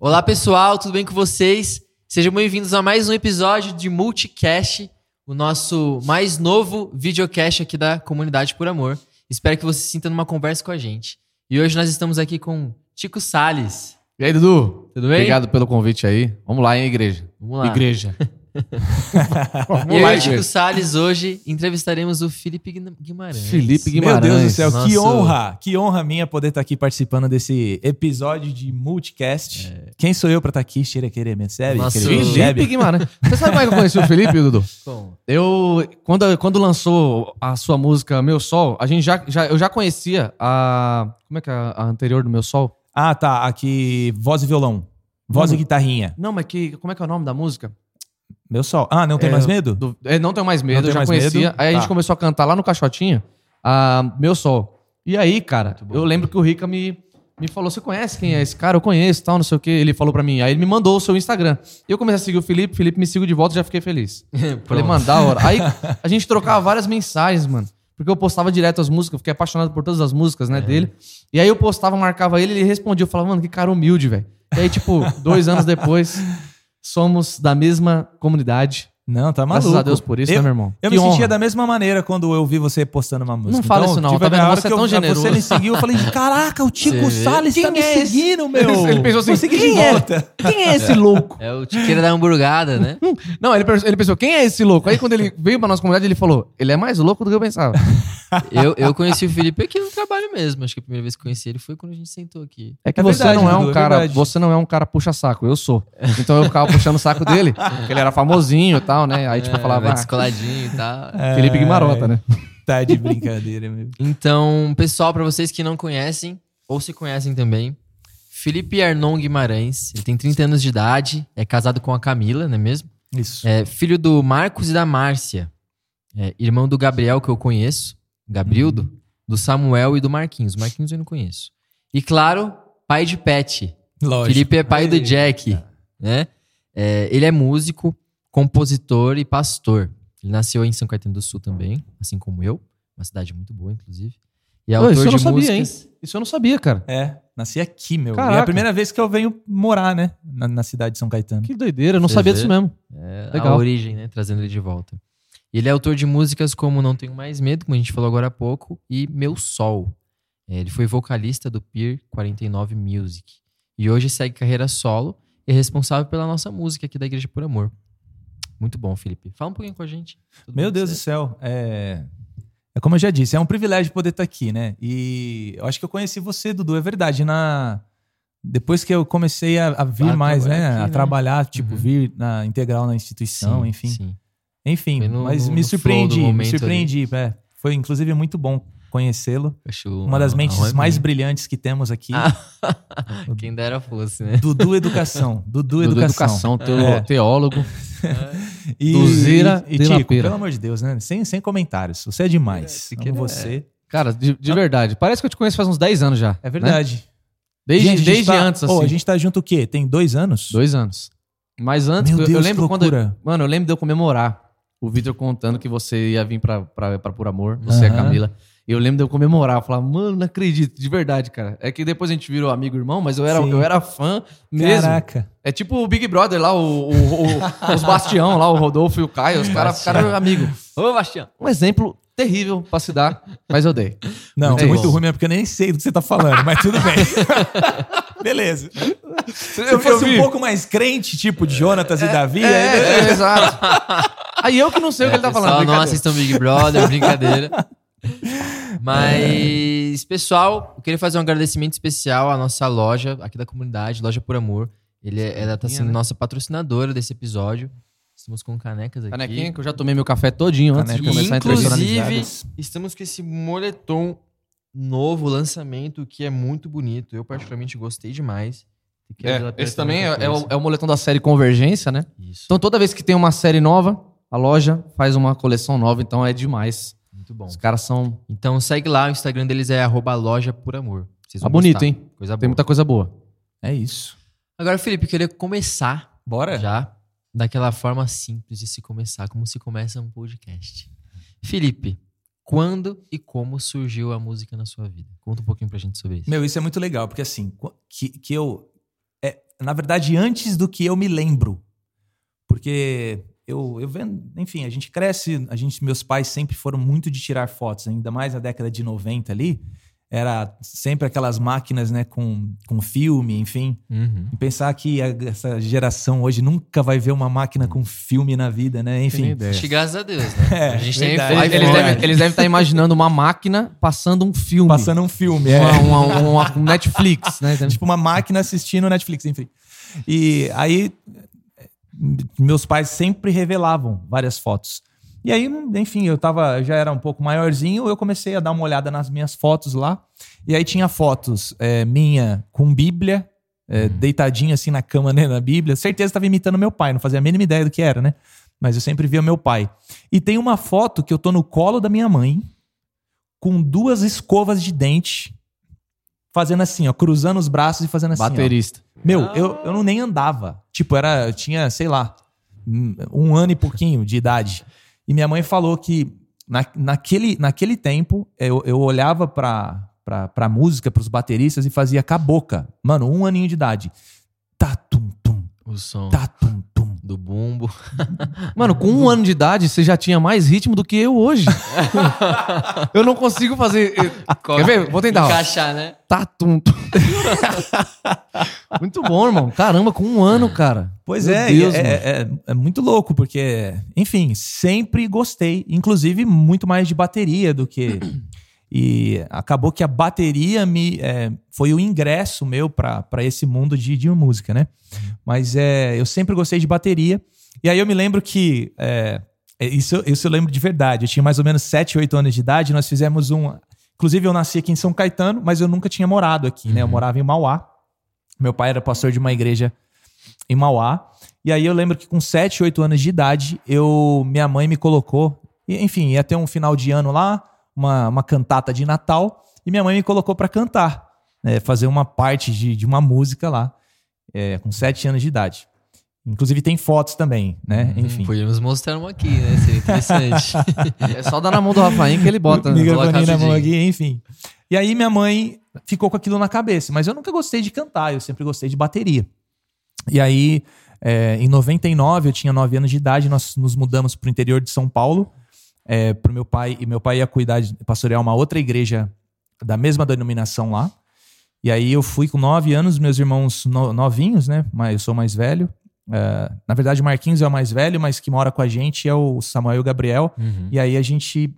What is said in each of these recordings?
Olá pessoal, tudo bem com vocês? Sejam bem-vindos a mais um episódio de Multicast, o nosso mais novo videocast aqui da Comunidade por Amor. Espero que você se sinta numa conversa com a gente. E hoje nós estamos aqui com Tico Sales. E aí, Dudu? Tudo bem? Obrigado pelo convite aí. Vamos lá, hein, igreja? Vamos lá. Igreja. Eu e o Salles hoje entrevistaremos o Felipe Guimarães. Felipe Meu Guimarães. Deus do céu, que honra! Que honra minha poder estar aqui participando desse episódio de Multicast. Quem sou eu pra estar aqui? Cheira querer, me serve? Nosso- Felipe jebe? Guimarães. Você sabe como é que eu conheci o Felipe, Dudu? Como? Eu, quando, quando lançou a sua música Meu Sol, a gente já, já, eu já conhecia a... Como é que é a, anterior do Meu Sol? Ah, tá. Aqui, voz e violão. Voz Não. e guitarrinha. Não, mas que, como é que é o nome da música? Meu sol. Ah, não tem É, mais medo? Do- é, não tenho mais medo, Não eu já conhecia. Medo? Aí a gente Tá. começou a cantar lá no Caixotinha, a Meu Sol. E aí, cara, eu lembro que o Rica me, me falou: Você conhece quem é esse cara? Eu conheço, tal, não sei o quê. Ele falou pra mim. Aí ele me mandou o seu Instagram. E eu comecei a seguir o Felipe, Felipe me seguiu de volta e já fiquei feliz. Falei, da hora. Aí a gente trocava várias mensagens, mano. Porque eu postava direto as músicas, eu fiquei apaixonado por todas as músicas, né, dele. E aí eu postava, marcava ele, ele respondia. Eu falava, mano, que cara humilde, velho. E aí, tipo, dois anos depois, somos da mesma comunidade. Não, tá maluco. Graças a Deus por isso, eu, né, meu irmão? Eu Que me sentia honra. da mesma maneira quando eu vi você postando uma música. Não fala isso não, tipo, tá vendo? Você é que eu- tão generoso. Você me seguiu, eu falei, caraca, o Tico? Salles tá Quem me é esse? seguindo, meu. Ele pensou assim, quem é? volta. Quem é esse louco? É o Tiqueira da hamburgada, né? Não, ele, pensou- ele pensou, quem é esse louco? Aí quando ele veio pra nossa comunidade, ele falou, ele é mais louco do que eu pensava. Eu, eu conheci o Felipe aqui no trabalho mesmo. Acho que a primeira vez que conheci ele foi quando a gente sentou aqui. É que É você verdade, não é um Dudu, é cara, você não é um cara puxa-saco, eu sou. Então eu ficava puxando o saco dele, porque ele era famosinho e tal, né? Aí tipo, eu falava, ah, descoladinho e tal. Felipe Guimarota, né? Tá de brincadeira, meu. Então, pessoal, pra vocês que não conhecem, ou se conhecem também, Felipe Arnon Guimarães, ele tem 30 anos de idade, é casado com a Camila, não é mesmo? Isso. É filho do Marcos e da Márcia, é, irmão do Gabriel, que eu conheço, Gabrildo, do Samuel e do Marquinhos. Marquinhos eu não conheço. E claro, pai de Pet. Lógico. Felipe é pai do Eita. Jack, né? É, ele é músico, compositor e pastor. Ele nasceu em São Caetano do Sul também, assim como eu. Uma cidade muito boa, inclusive. E é Ô, autor isso eu não de sabia, hein? músicas. Isso eu não sabia, cara. É, nasci aqui, meu. E é Caraca. a primeira vez que eu venho morar, né? Na, na cidade de São Caetano. Que doideira, eu não Você sabia vê? disso mesmo. É, Legal. a origem, né? Trazendo ele de volta. Ele é autor de músicas como Não Tenho Mais Medo, como a gente falou agora há pouco, e Meu Sol. É, ele foi vocalista do Peer 49 Music. E hoje segue carreira solo e é responsável pela nossa música aqui da Igreja por Amor. Muito bom, Felipe. Fala um pouquinho com a gente. Tudo Meu Deus do céu. É... é como eu já disse, é um privilégio poder estar aqui, né? E eu acho que eu conheci você, Dudu, é verdade. Na... Depois que eu comecei a, a vir mais, né? aqui, a né? trabalhar, tipo, Uhum. vir na integral na instituição, Sim, enfim. sim. Enfim, no- mas no- me no surpreendi, me surpreendi. é. Foi inclusive muito bom conhecê-lo. Uma das mentes mais brilhantes que temos aqui. Ah, Quem dera fosse, né? Dudu Educação. Dudu, Dudu Educação. Educação, teo- É. teólogo. E, Duzeira e, e Tico, pelo amor de Deus, né? Sem, sem comentários. Você é demais. querer, você. Cara, de, de verdade. Parece que eu te conheço faz uns 10 anos já. É verdade. Desde, Gente, desde tá- antes, assim. Ô, a gente tá junto o quê? Tem dois anos? Dois anos. Mas antes, Meu eu, Deus, eu lembro quando. eu- mano, eu lembro de eu comemorar. O Vitor contando que você ia vir pra, pra, pra Por Amor, você e a. Camila. Eu lembro de eu comemorar. Eu falava, mano, não acredito, de verdade, cara. É que depois a gente virou amigo e irmão, mas eu era, Sim. eu era fã mesmo. Caraca. É tipo o Big Brother lá, o, o- o- os Bastião lá, o Rodolfo e o Caio. Os caras ficaram amigos. Ô, Bastião. Um exemplo terrível pra se dar, mas eu dei. Não, Muito muito, bom. ruim mesmo, porque eu nem sei do que você tá falando, mas tudo bem. Beleza. Se eu fosse um pouco mais crente, tipo de Jonatas e Davi, aí É, beleza. é, exato. Aí eu que não sei o que ele tá falando. Pessoal, não assistam Big Brother, brincadeira. Mas, pessoal, eu queria fazer um agradecimento especial à nossa loja aqui da comunidade, Loja Por Amor. Ele, é- ela tá sendo né? nossa patrocinadora desse episódio. Estamos com canecas aqui. Canequinha que eu já tomei meu café todinho antes de Caneca. começar a entrevista. Inclusive, estamos com esse moletom novo, lançamento, que é muito bonito. Eu particularmente gostei demais. E É, esse também é, é o, é o moletom da série Convergência, né? Isso, Então toda vez que tem uma série nova, a loja faz uma coleção nova, então é demais. Muito bom. Os caras são. Então segue lá, o Instagram deles é arroba loja por amor. Vocês Tá vão bonito, gostar. hein? Coisa Tem boa. muita coisa boa. É isso. Agora, Felipe, eu queria começar Bora? já daquela forma simples de se começar, como se começa um podcast. Felipe, quando e como surgiu a música na sua vida? Conta um pouquinho pra gente sobre isso. Meu, isso é muito legal, porque assim, qu- que, que eu. É, na verdade, antes do que eu me lembro. Porque eu, eu vendo, enfim, a gente cresce, a gente, meus pais sempre foram muito de tirar fotos, ainda mais na década de 90 ali. Era sempre aquelas máquinas, né, com, com filme, enfim. Uhum. E pensar que a- essa geração hoje nunca vai ver uma máquina com filme na vida, né? Enfim. graças a Deus, né? É, a gente tem. Eles, iPhone. eles iPhone. devem, eles devem estar imaginando uma máquina passando um filme. Passando um filme, é. uma, uma, uma- um Netflix, né? tipo uma máquina assistindo Netflix, enfim. E aí meus pais sempre revelavam várias fotos. E aí, enfim, eu tava, já era um pouco maiorzinho, eu comecei a dar uma olhada nas minhas fotos lá. E aí tinha fotos é, minha com Bíblia, é, deitadinho assim na cama, né, na Bíblia. Certeza estava imitando meu pai, não fazia a mínima ideia do que era, né? Mas eu sempre via meu pai. E tem uma foto que eu tô no colo da minha mãe, com duas escovas de dente, fazendo assim, ó, cruzando os braços e fazendo assim. ó. Baterista. Meu, eu, eu não nem andava. Tipo, era, eu tinha, sei lá, um ano e pouquinho de idade. E minha mãe falou que na, naquele, naquele tempo eu, eu olhava pra, pra, pra música, pros bateristas e fazia com a boca. Mano, um aninho de idade. Tá, tum, O som tá, tum, tum. Do bumbo. Mano, com um ano de idade, você já tinha mais ritmo do que eu hoje. eu não consigo fazer. Quer ver? Vou tentar. ó. Encaixar, né? Tá, tum, tum. Muito bom, irmão. Caramba, com um ano, cara. Pois Meu é, Deus, é, é, é muito louco, porque, enfim, sempre gostei, inclusive muito mais de bateria do que. E acabou que a bateria me é, foi o ingresso meu para esse mundo de, de música, né? Mas é, eu sempre gostei de bateria. E aí eu me lembro que. é, é, isso, isso eu lembro de verdade. Eu tinha mais ou menos 7, 8 anos de idade. Nós fizemos um. Inclusive, eu nasci aqui em São Caetano, mas eu nunca tinha morado aqui, né? Eu morava em Mauá. Meu pai era pastor de uma igreja em Mauá. E aí eu lembro que com 7, 8 anos de idade, eu minha mãe me colocou. Enfim, ia ter um final de ano lá, uma, uma cantata de Natal, e minha mãe me colocou para cantar, né, fazer uma parte de, de uma música lá, é, com 7 anos de idade. Inclusive tem fotos também, né? Enfim. Podíamos mostrar uma aqui, né? Seria interessante. É só dar na mão do Rafael que ele bota. né? microfone na mão aqui, enfim. E aí minha mãe ficou com aquilo na cabeça, mas eu nunca gostei de cantar, eu sempre gostei de bateria. E aí, é, em 99, eu tinha 9 anos de idade, nós nos mudamos para o interior de São Paulo, é, pro meu pai, e meu pai ia cuidar de pastorear uma outra igreja da mesma denominação lá. E aí eu fui com 9 anos, meus irmãos no- novinhos, né? Mas eu sou mais velho. É, na verdade, o Marquinhos é o mais velho, mas que mora com a gente é o Samuel e o Gabriel. Uhum. E aí a gente,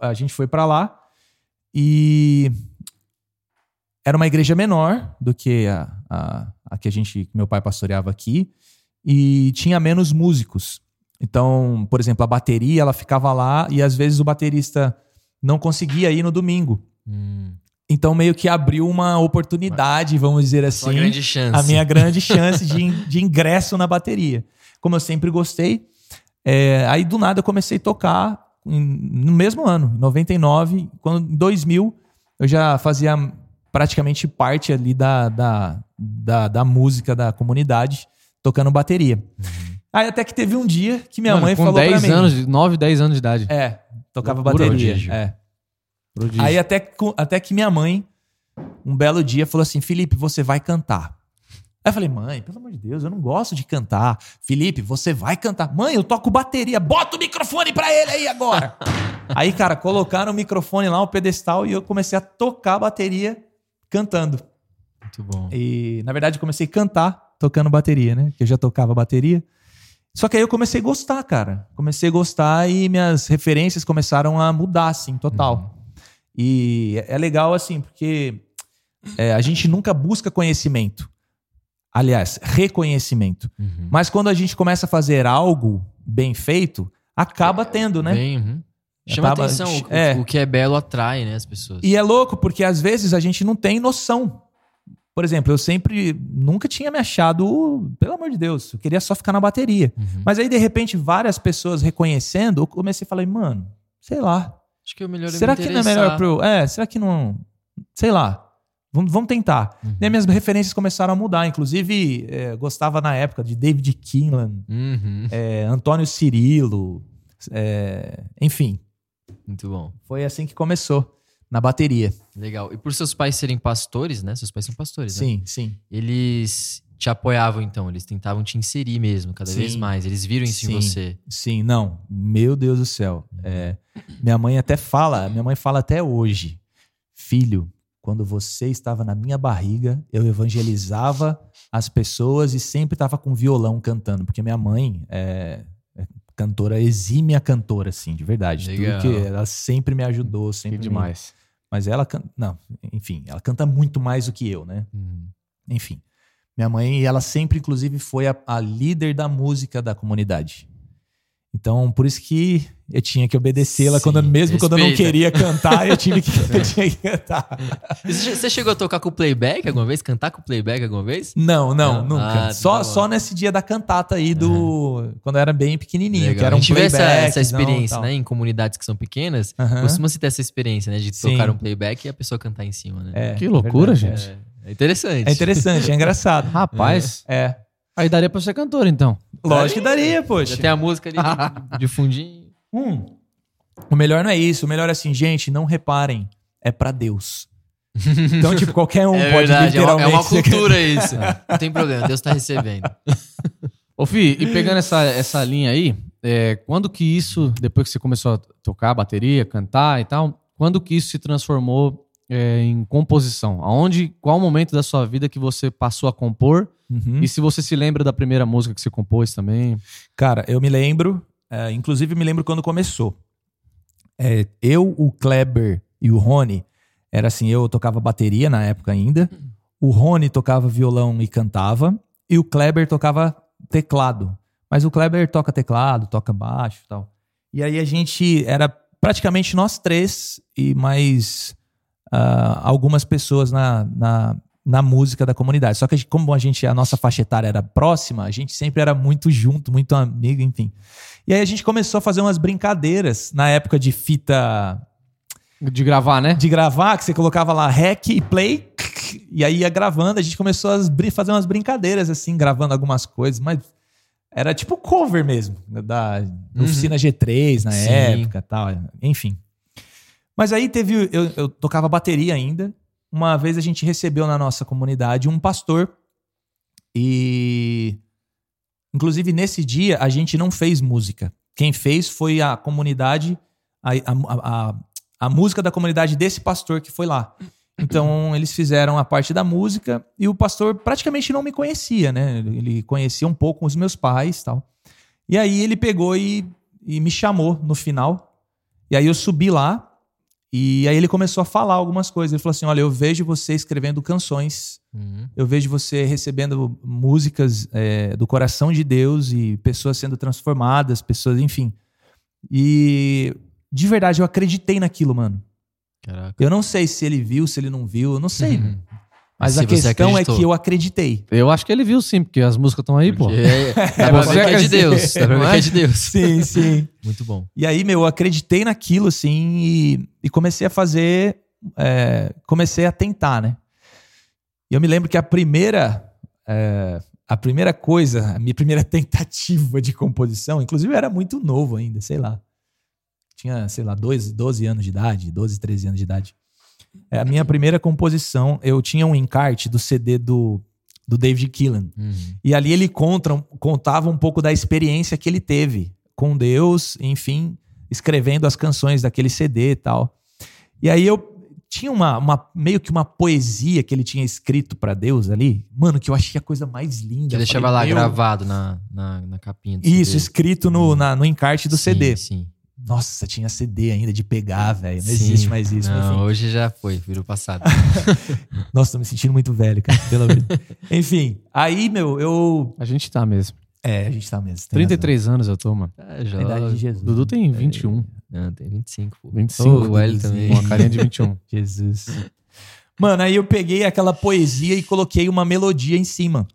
a gente foi pra lá e era uma igreja menor do que a, a, a que a gente, que meu pai pastoreava aqui e tinha menos músicos. Então, por exemplo, a bateria ela ficava lá e às vezes o baterista não conseguia ir no domingo. Hum, Então meio que abriu uma oportunidade, vamos dizer assim, uma grande chance. a minha grande chance de, de ingresso na bateria. Como eu sempre gostei, é, aí do nada eu comecei a tocar no mesmo ano, em 99, quando em 2000 eu já fazia praticamente parte ali da, da, da, da música da comunidade, tocando bateria. Aí até que teve um dia que minha Mano, mãe com falou 10 pra mim... anos, de- 9, 10 anos de idade. É, tocava Loucura, bateria. prodígio. É. Prodígio. Aí até, até que minha mãe, um belo dia, falou assim: Felipe, você vai cantar. Aí eu falei, mãe, pelo amor de Deus, eu não gosto de cantar. Felipe, você vai cantar. Mãe, eu toco bateria. Bota o microfone pra ele aí agora. aí, cara, colocaram o microfone lá, o pedestal, e eu comecei a tocar bateria cantando. Muito bom. E, na verdade, eu comecei a cantar tocando bateria, né? Que eu já tocava bateria. Só que aí eu comecei a gostar, cara. Comecei a gostar e minhas referências começaram a mudar, assim, total. E é legal, assim, porque é, a gente nunca busca conhecimento. Aliás, reconhecimento. Uhum. Mas quando a gente começa a fazer algo bem feito, acaba tendo, né? Bem, uhum. Chama tava- atenção. O, é. o que é belo atrai, né, as pessoas. E é louco, porque às vezes a gente não tem noção. Por exemplo, eu sempre nunca tinha me achado, pelo amor de Deus, eu queria só ficar na bateria. Uhum. Mas aí, de repente, várias pessoas reconhecendo, eu comecei a falar, mano, sei lá. Acho que é o melhor é será me que não é melhor pro. É, será que não. Sei lá. Vamos, vamos tentar. Uhum. Daí minhas referências começaram a mudar. Inclusive, é, gostava na época de David Kinlan, Uhum. é, Antônio Cirilo, é, enfim. Muito bom. Foi assim que começou. Na bateria. Legal. E por seus pais serem pastores, né? Seus pais são pastores, né? Sim, sim. Eles te apoiavam, então. Eles tentavam te inserir mesmo, cada Sim. vez mais. Eles viram isso Sim. em você. Sim, não. Meu Deus do céu. É, minha mãe até fala, minha mãe fala até hoje. Filho, quando você estava na minha barriga, eu evangelizava as pessoas e sempre estava com violão cantando, porque minha mãe é, é cantora, exímia cantora, assim, de verdade. Legal. Tudo que ela sempre me ajudou, Que sempre me- demais. Mas ela canta, não, enfim, ela canta muito mais do que eu, né? Uhum. Enfim. Minha mãe, ela sempre, inclusive, foi a, a líder da música da comunidade. Então, por isso que eu tinha que obedecê-la, quando, mesmo quando eu não respeita. queria cantar, eu, tive que, eu tinha que cantar. Você chegou a tocar com o playback alguma vez? Cantar com o playback alguma vez? Não, não, Não? nunca. Ah, só, tá só nesse dia da cantata aí do. Quando eu era bem pequenininho, Legal. que era um a gente vê essa, playback. essa experiência, né? Em comunidades que são pequenas, costuma se ter essa experiência, né? De Sim. tocar um playback e a pessoa cantar em cima, né? É, Que loucura, verdade, gente. É, é interessante. É interessante, é engraçado. Rapaz, É. aí daria pra ser cantor, então. Lógico que daria, poxa. Já tem a música ali de, de fundinho. Hum. O melhor não é isso. O melhor é assim, gente, não reparem. É pra Deus. Então, tipo, qualquer um é pode verdade, é uma, literalmente... é uma ser- cultura isso. Não tem problema, Deus tá recebendo. Ô, Fih, e pegando essa, essa linha aí, é, quando que isso, depois que você começou a tocar bateria, cantar e tal, quando que isso se transformou é, em composição? Aonde, qual o momento da sua vida que você passou a compor? Uhum. E se você se lembra da primeira música que você compôs também? Cara, eu me lembro, é, inclusive me lembro quando começou. É, eu, o Kleber e o Rony, era assim, eu tocava bateria na época ainda, o Rony tocava violão e cantava, e o Kleber tocava teclado. Mas o Kleber toca teclado, toca baixo e tal. E aí a gente era praticamente nós três e mais ah, algumas pessoas na, na, na música da comunidade. Só que como a gente, a nossa faixa etária era próxima, a gente sempre era muito junto, muito amigo, enfim. E aí a gente começou a fazer umas brincadeiras na época de fita De gravar, né? de gravar, que você colocava lá rec e play, e aí ia gravando, a gente começou a fazer umas brincadeiras assim, gravando algumas coisas, mas era tipo cover mesmo, da Uhum. oficina G3 na Sim. época e tal, enfim. Mas aí teve, eu, eu tocava bateria ainda, uma vez a gente recebeu na nossa comunidade um pastor e inclusive nesse dia a gente não fez música. Quem fez foi a comunidade, a, a, a, a música da comunidade desse pastor que foi lá. Então eles fizeram a parte da música e o pastor praticamente não me conhecia, né? Ele conhecia um pouco os meus pais tal. E aí ele pegou e, e me chamou no final. E aí eu subi lá e aí ele começou a falar algumas coisas. Ele falou assim: Olha, eu vejo você escrevendo canções Uhum. eu vejo você recebendo músicas é, do coração de Deus e pessoas sendo transformadas, pessoas, enfim. E de verdade eu acreditei naquilo, mano. Caraca. Eu não sei se ele viu, se ele não viu, eu não sei. Uhum. Mas Se a questão é que eu acreditei. Eu acho que ele viu sim, porque as músicas estão aí, pô. Porque é, dá pra você é de. Deus. Dá pra ver que é de Deus. Sim, sim. Muito bom. E aí, meu, eu acreditei naquilo, assim, e, e comecei a fazer. é, comecei a tentar, né? E eu me lembro que a primeira. é, a primeira coisa, a minha primeira tentativa de composição, inclusive eu era muito novo ainda, sei lá. Tinha, sei lá, 12, 12 anos de idade, 12, 13 anos de idade. É, a minha primeira composição, eu tinha um encarte do CD do, do David Keelan. Uhum. E ali ele conta, contava um pouco da experiência que ele teve com Deus, enfim, escrevendo as canções daquele CD e tal. E aí eu tinha uma, uma- meio que uma poesia que ele tinha escrito pra Deus ali, mano, que eu achei a coisa mais linda. Que Eu deixava falei, lá meu, gravado na, na, na capinha Isso, CD. escrito no, na- no encarte do Sim, CD. Sim. Nossa, tinha CD ainda de pegar, velho. Não Sim. existe mais isso. mas Não, enfim. hoje já foi, virou passado. Nossa, tô me sentindo muito velho, cara. Pelo amor Deus. Enfim, aí, meu, eu. A gente tá mesmo. É, a gente tá mesmo. tem razão. 33 anos eu tô, mano. Tá A idade de. Jesus. Dudu tem 21. Não, tem 25, pô. 25. Ô, o Hélio também. Uma carinha de 21. Jesus. Mano, aí eu peguei aquela poesia e coloquei uma melodia em cima.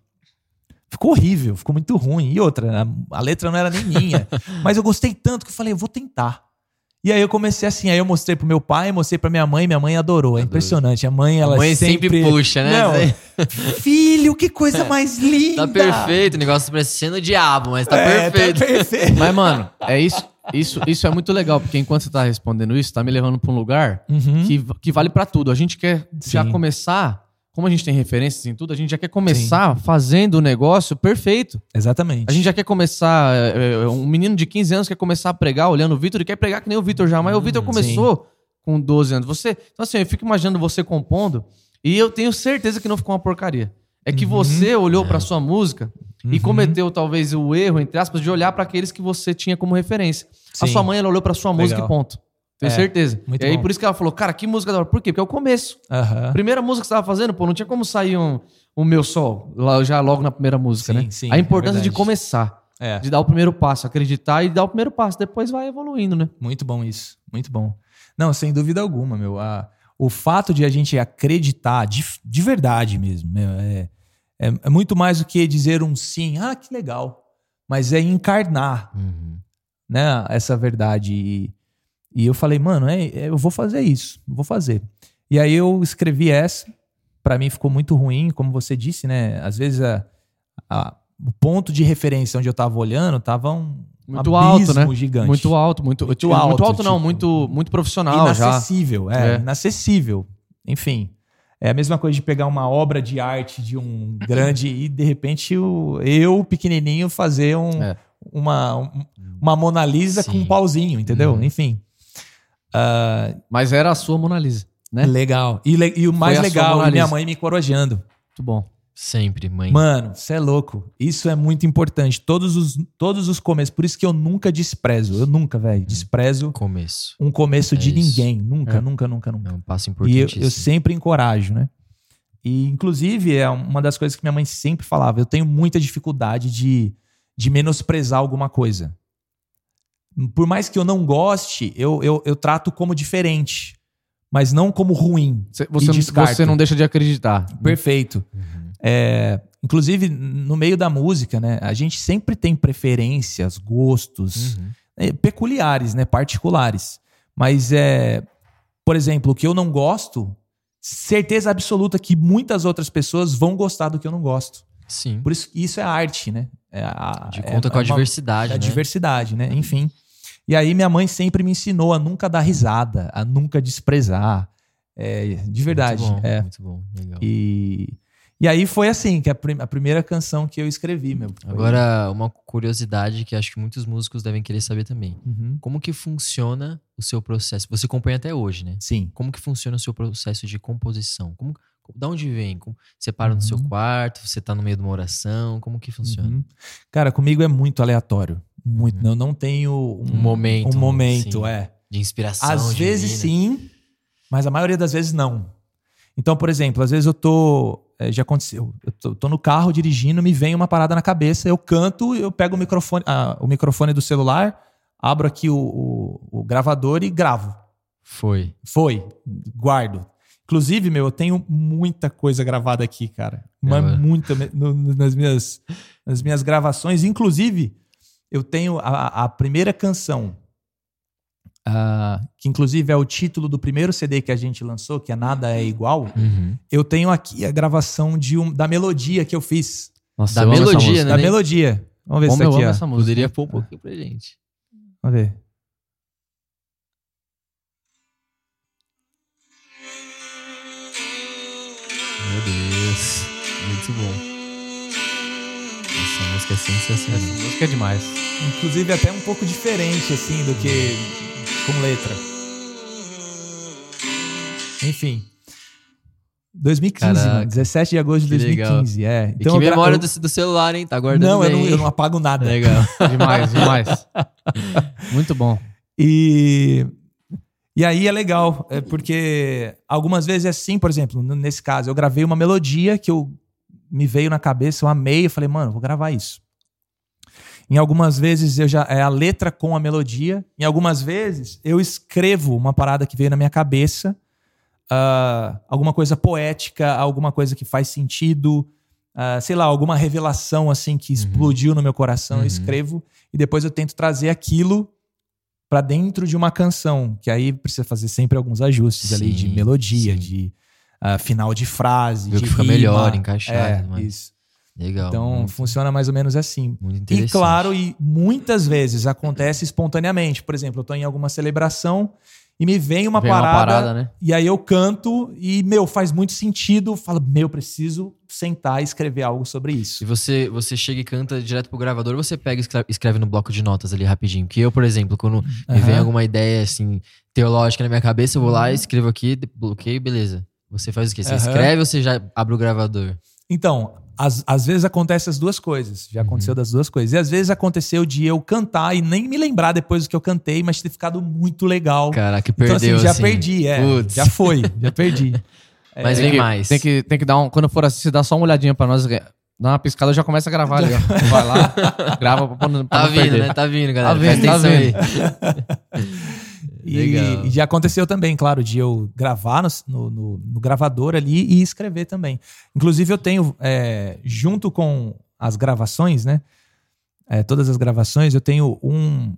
Ficou horrível, ficou muito ruim. E outra, a, a letra não era nem minha. mas eu gostei tanto que eu falei, eu vou tentar. E aí eu comecei assim, aí eu mostrei pro meu pai, mostrei pra minha mãe, minha mãe adorou. É impressionante. A mãe, ela A mãe sempre, sempre... puxa, né? Não, filho, que coisa mais linda! Tá perfeito, o negócio parecendo o diabo, mas tá É, perfeito. Tá perfeito. Mas, mano, é isso. Isso, isso é muito legal, porque enquanto você tá respondendo isso, tá me levando pra um lugar Uhum. que, que vale pra tudo. A gente quer já Sim. começar, como a gente tem referências em tudo, a gente já quer começar fazendo o negócio perfeito. Exatamente. A gente já quer começar. é, é, um menino de 15 anos quer começar a pregar olhando o Vitor e quer pregar que nem o Vitor já, mas o Vitor começou com 12 anos. Você, então, assim, eu fico imaginando você compondo e eu tenho certeza que não ficou uma porcaria. É que você olhou pra sua música e Uhum. cometeu talvez o erro, entre aspas, de olhar pra aqueles que você tinha como referência. A Sim. sua mãe, ela olhou pra sua música Legal. e ponto. Tenho É, certeza. muito e aí, bom. por isso que ela falou, cara, que música da hora. Por quê? Porque é o começo. A primeira música que você tava fazendo, pô, não tinha como sair um, um Meu Sol, lá, já logo na primeira música, Sim, né? sim, a é importância de verdade. começar, É. de dar o primeiro passo, acreditar e dar o primeiro passo. Depois vai evoluindo, né? Muito bom isso. Muito bom. Não, sem dúvida alguma, meu. A- o fato de a gente acreditar de, de verdade mesmo, meu, é, é, é muito mais do que dizer um sim, ah, que legal. Mas é encarnar, Uhum. né, essa verdade. E, e eu falei, mano, é, é, eu vou fazer isso, vou fazer. E aí eu escrevi essa, Pra mim ficou muito ruim, como você disse, né? Às vezes a- a- o ponto de referência onde eu tava olhando tava um Muito alto, né? gigante. Muito alto, muito, Muito tipo, muito alto, alto não, tipo, muito, muito profissional já. inacessível, é, É. inacessível. Enfim, é a mesma coisa de pegar uma obra de arte de um grande e de repente o- eu, pequenininho, fazer um- É. uma, um- uma Mona Lisa com Sim. um pauzinho, entendeu? Uhum. Enfim. Ah, Mas era a sua Mona Lisa, né? Legal. E, le- e o mais legal, minha mãe me corojando. Muito bom. Sempre, mãe. Mano, você é louco. Isso é muito importante. Todos os, todos os começos. Por isso que eu nunca desprezo. Eu nunca, velho, desprezo Começo. um começo É de isso. ninguém. Nunca, É. nunca, nunca, nunca. É um passo E eu, eu sempre encorajo, né? E, inclusive, é uma das coisas que minha mãe sempre falava. Eu tenho muita dificuldade de, de menosprezar alguma coisa. Por mais que eu não goste, eu, eu, eu trato como diferente, mas não como ruim. Você, você, não, você não deixa de acreditar. Perfeito. Uhum. É, inclusive, no meio da música, né? A gente sempre tem preferências, gostos Uhum. é, peculiares, né? Particulares. Mas, é, por exemplo, o que eu não gosto, certeza absoluta que muitas outras pessoas vão gostar do que eu não gosto. Sim. Por isso, isso é arte, né? É a, De é- conta com a é uma- diversidade, é a né? diversidade, né? Enfim. E aí minha mãe sempre me ensinou a nunca dar risada, a nunca desprezar. É, de verdade. Muito bom, é. muito bom. Legal. E, e aí foi assim, que a, prim- a primeira canção que eu escrevi, meu. Foi- Agora, uma curiosidade que acho que muitos músicos devem querer saber também. Uhum. Como que funciona o seu processo? Você compõe até hoje, né? Sim. Como que funciona o seu processo de composição? Como, da onde vem? Como, você para no seu Uhum. quarto? Você tá no meio de uma oração? Como que funciona? Uhum. Cara, comigo é muito aleatório. Muito. Eu não tenho um, Um momento, Um momento, sim. é. De inspiração? Às divina? vezes sim, mas a maioria das vezes não. Então, por exemplo, às vezes eu tô. é, já aconteceu. Eu tô, tô no carro dirigindo, me vem uma parada na cabeça, eu canto, eu pego o microfone, ah, o microfone do celular, abro aqui o, o- o gravador e gravo. Foi. Foi, guardo. Inclusive, meu, eu tenho muita coisa gravada aqui, cara. Mas É, muita no- nas, minhas, nas minhas gravações. Inclusive, eu tenho a, a primeira canção, ah, que inclusive é o título do primeiro CD que a gente lançou, que é Nada é Igual. Uhum. Eu tenho aqui a gravação de um, da melodia que eu fiz. Nossa, Da eu amo essa melodia, né? Da melodia. Vamos ver Como se eu tá aqui, amo ó. essa música. Poderia pôr um pouquinho pra gente. Vamos ver. Meu Deus. Muito bom. Música é sensacional. Essa música é demais. Inclusive até um pouco diferente, assim, do que com letra. Enfim. 2015, Caraca. mano. 17 de agosto de Que legal. 2015, é. E que eu memória eu- do, do celular, hein? Tá guardando Não, eu não, eu não apago nada. Legal. Demais, demais. Muito bom. E, e aí é legal, é porque algumas vezes é assim, por exemplo, nesse caso, eu gravei uma melodia que eu me veio na cabeça, eu amei, eu falei, mano, vou gravar isso. Em algumas vezes eu já é a letra com a melodia, em algumas vezes eu escrevo uma parada que veio na minha cabeça, ah, alguma coisa poética, alguma coisa que faz sentido, ah, sei lá, alguma revelação assim que explodiu no meu coração, Uhum. eu escrevo e depois eu tento trazer aquilo pra dentro de uma canção, que aí precisa fazer sempre alguns ajustes ali de Sim, melodia, sim. de ah, final de frase, o de que fica rima. melhor, encaixado, É, né? isso. Legal. Então muito, funciona mais ou menos assim. muito E interessante. claro, e muitas vezes acontece espontaneamente. Por exemplo, eu tô em alguma celebração e me vem uma Vem uma parada, parada, né? e aí eu canto e, meu, faz muito sentido. Falo, meu, preciso sentar e escrever algo sobre E isso. você, você chega e canta direto pro gravador ou você pega e escreve- no bloco de notas ali rapidinho? Porque eu, por exemplo, quando me vem alguma ideia assim, teológica na minha cabeça, eu vou lá, escrevo aqui, bloqueio, beleza. Você faz o quê? Você Aham. escreve ou você já abre o gravador? Então, às, às vezes acontece as duas coisas. Já aconteceu das duas coisas. E às vezes aconteceu de eu cantar e nem me lembrar depois do que eu cantei, mas ter ficado muito legal. Caraca, então, perdeu. assim, já assim. perdi, é. Putz. Já foi, já perdi. Mas Tem vem que- mais. Tem que, tem que dar um. Quando for assim, você dá só uma olhadinha pra nós. Dá uma piscada já começa a gravar ali, ó. Vai lá, grava pra, pra Tá não vindo, perder. né? Tá vindo, galera. Tá vindo, tá atenção aí. E, Legal. e já aconteceu também, claro, de eu gravar no, no- no- no gravador ali e escrever também. Inclusive, eu tenho, é, junto com as gravações, né? é, todas as gravações, eu tenho um,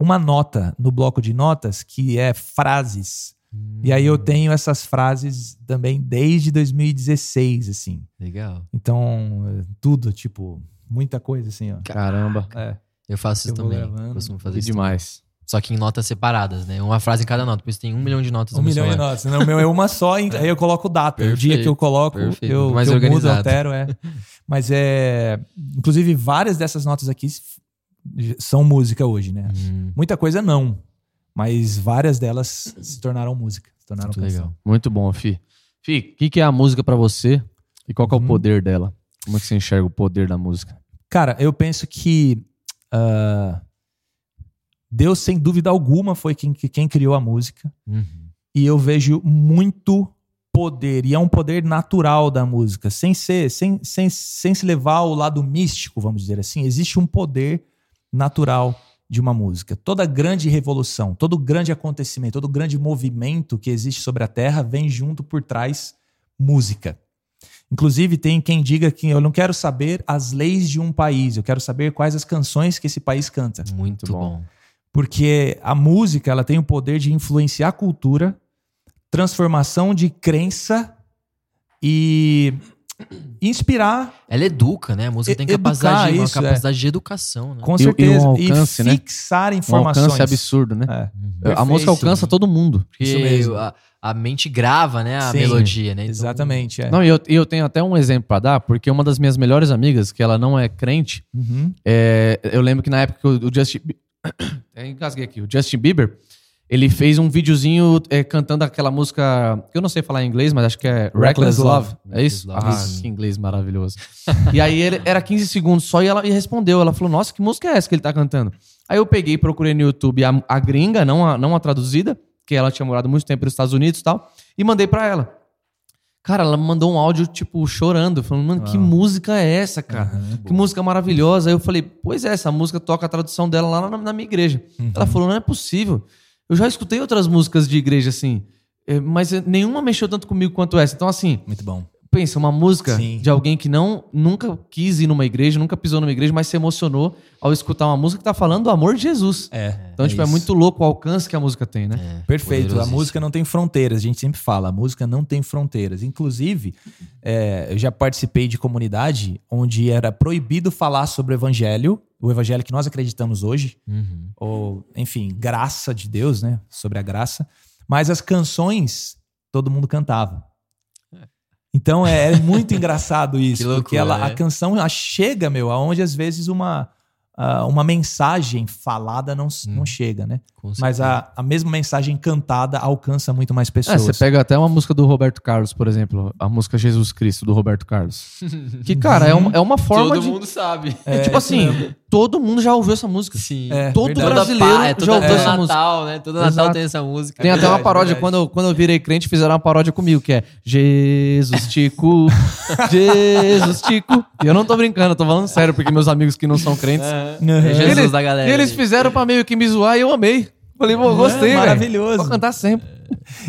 uma nota no bloco de notas que é frases. E aí eu tenho essas frases também desde 2016, assim. Legal. Então, é, tudo, tipo, muita coisa, assim, ó. Caramba, É. Eu faço isso Eu também. gravando. Costumo fazer que isso. demais. Só que em notas separadas, né? Uma frase em cada nota. Por isso tem um milhão de notas Um no milhão de celular. notas. Não, o meu é uma só, e aí eu coloco data. o dia Perfeito, que eu coloco, perfeito. eu, Mais eu mudo, altero, é. Mas é. Inclusive, várias dessas notas aqui são música hoje, né? Hum, Muita coisa não. Mas várias delas se tornaram música. Se tornaram muito canção. legal. Muito bom, Fi. Fi, o que, que é a música pra você e qual é o Uhum. poder dela? Como é que você enxerga o poder da música? Cara, eu penso que. ah, Deus, sem dúvida alguma, foi quem, quem criou a música. Uhum. e eu vejo muito poder, e é um poder natural da música, sem ser, sem, sem, sem se levar ao lado místico, vamos dizer assim, existe um poder natural de uma música. Toda grande revolução, todo grande acontecimento, todo grande movimento que existe sobre a Terra vem junto por trás música. Inclusive, tem quem diga que eu não quero saber as leis de um país, eu quero saber quais as canções que esse país canta. Muito bom. bom. Porque a música ela tem o poder de influenciar a cultura, transformação de crença e inspirar, Ela educa, né? A música E- tem capacidade, educar, uma isso, é. capacidade de educação, né? com E- e certeza, um e, alcance, né? fixar Um informações. alcance absurdo, né? É. Uhum. a perfeito. música alcança todo mundo. Porque Isso mesmo. A, a mente grava, né? A Sim, melodia, né? Então, Exatamente, é. Não, e eu, e eu tenho até um exemplo pra dar, porque uma das minhas melhores amigas, que ela não é crente, Uhum. é, eu lembro que na época que o, o Justin. Eu engasguei aqui. O Justin Bieber, ele fez um videozinho é, cantando aquela música. que Eu não sei falar em inglês, mas acho que é Reckless, Reckless Love. Love. É isso? Reckless Ah, Love. que inglês maravilhoso. e aí ele, era 15 segundos só e ela e respondeu. Ela falou: Nossa, que música é essa que ele tá cantando? Aí eu peguei e procurei no YouTube a, a gringa, não a, não a traduzida, que ela tinha morado muito tempo nos Estados Unidos e tal, e mandei pra ela. Cara, ela me mandou um áudio, tipo, chorando, falando, mano, que música é essa, cara? que música maravilhosa. Aí eu falei, pois é, essa música toca a tradução dela lá na, na minha igreja. Ela falou, não é possível. Eu já escutei outras músicas de igreja assim, eh, mas nenhuma mexeu tanto comigo quanto essa. Então, assim, Muito bom. Pensa, uma música Sim. de alguém que não nunca quis ir numa igreja, nunca pisou numa igreja, mas se emocionou ao escutar uma música que tá falando do amor de Jesus. É. Então, tipo, é isso. muito louco o alcance que a música tem, né? É, Perfeito. A música não tem fronteiras. A gente sempre fala, a música não tem fronteiras. Inclusive, é, eu já participei de comunidade onde era proibido falar sobre o evangelho, o evangelho que nós acreditamos hoje, Uhum. ou, enfim, graça de Deus, né? Sobre a graça. Mas as canções, todo mundo cantava. Então é, é muito engraçado isso, Que loucura, porque ela, a né? canção ela chega, meu, aonde às vezes uma, ah, uma mensagem falada não, s- não chega, né? Mas a, a mesma mensagem cantada alcança muito mais É, pessoas. você pega até uma música do Roberto Carlos, por exemplo, a música Jesus Cristo do Roberto Carlos. Que, cara, é uma, é uma forma Todo de. mundo sabe. É, tipo isso assim, mesmo. todo mundo já ouviu essa música. Sim. É, Todo verdade. brasileiro Toda é, já toda, ouviu todo essa música. Natal, né? Todo Natal Exato. tem essa música. Tem até uma paródia, verdade. quando, eu- quando eu virei crente, fizeram uma paródia comigo, que é Jesus Tico, Jesus Tico. E eu não tô brincando, eu tô falando sério, porque meus amigos que não são crentes. É, Uhum. é Jesus eles, da galera. e eles fizeram pra meio que me zoar e eu amei. Falei, pô, gostei, velho. maravilhoso. Vou cantar sempre.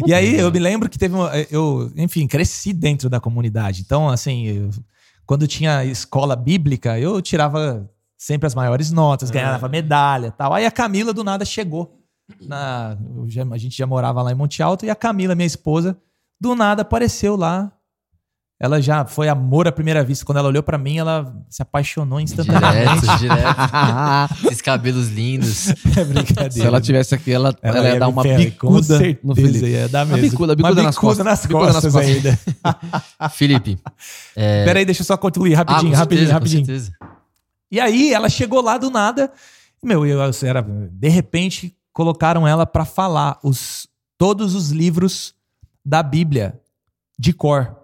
E aí eu me lembro que teve uma, eu, enfim, cresci dentro da comunidade. Então, assim, eu- quando tinha escola bíblica, eu tirava sempre as maiores notas, ganhava medalha, tal. Aí a Camila do nada chegou. Na, já- a gente já morava lá em Monte Alto e a Camila, minha esposa, do nada apareceu lá ela já foi amor à primeira vista. Quando ela olhou pra mim, ela se apaixonou instantaneamente. Direto, direto. Esses cabelos lindos. É brincadeira. Se ela tivesse aqui, ela, ela, ia, me dar uma bicuda no Felipe. Ia dar Uma mesmo. bicuda, bicuda nas costas. nas Bicuda nas costas costas. ainda. Felipe. É... Peraí, deixa eu só concluir rapidinho, ah, com rapidinho, certeza, rapidinho. Com certeza. E aí ela chegou lá do nada, e, meu, eu era de repente colocaram ela pra falar os todos os livros da Bíblia de cor.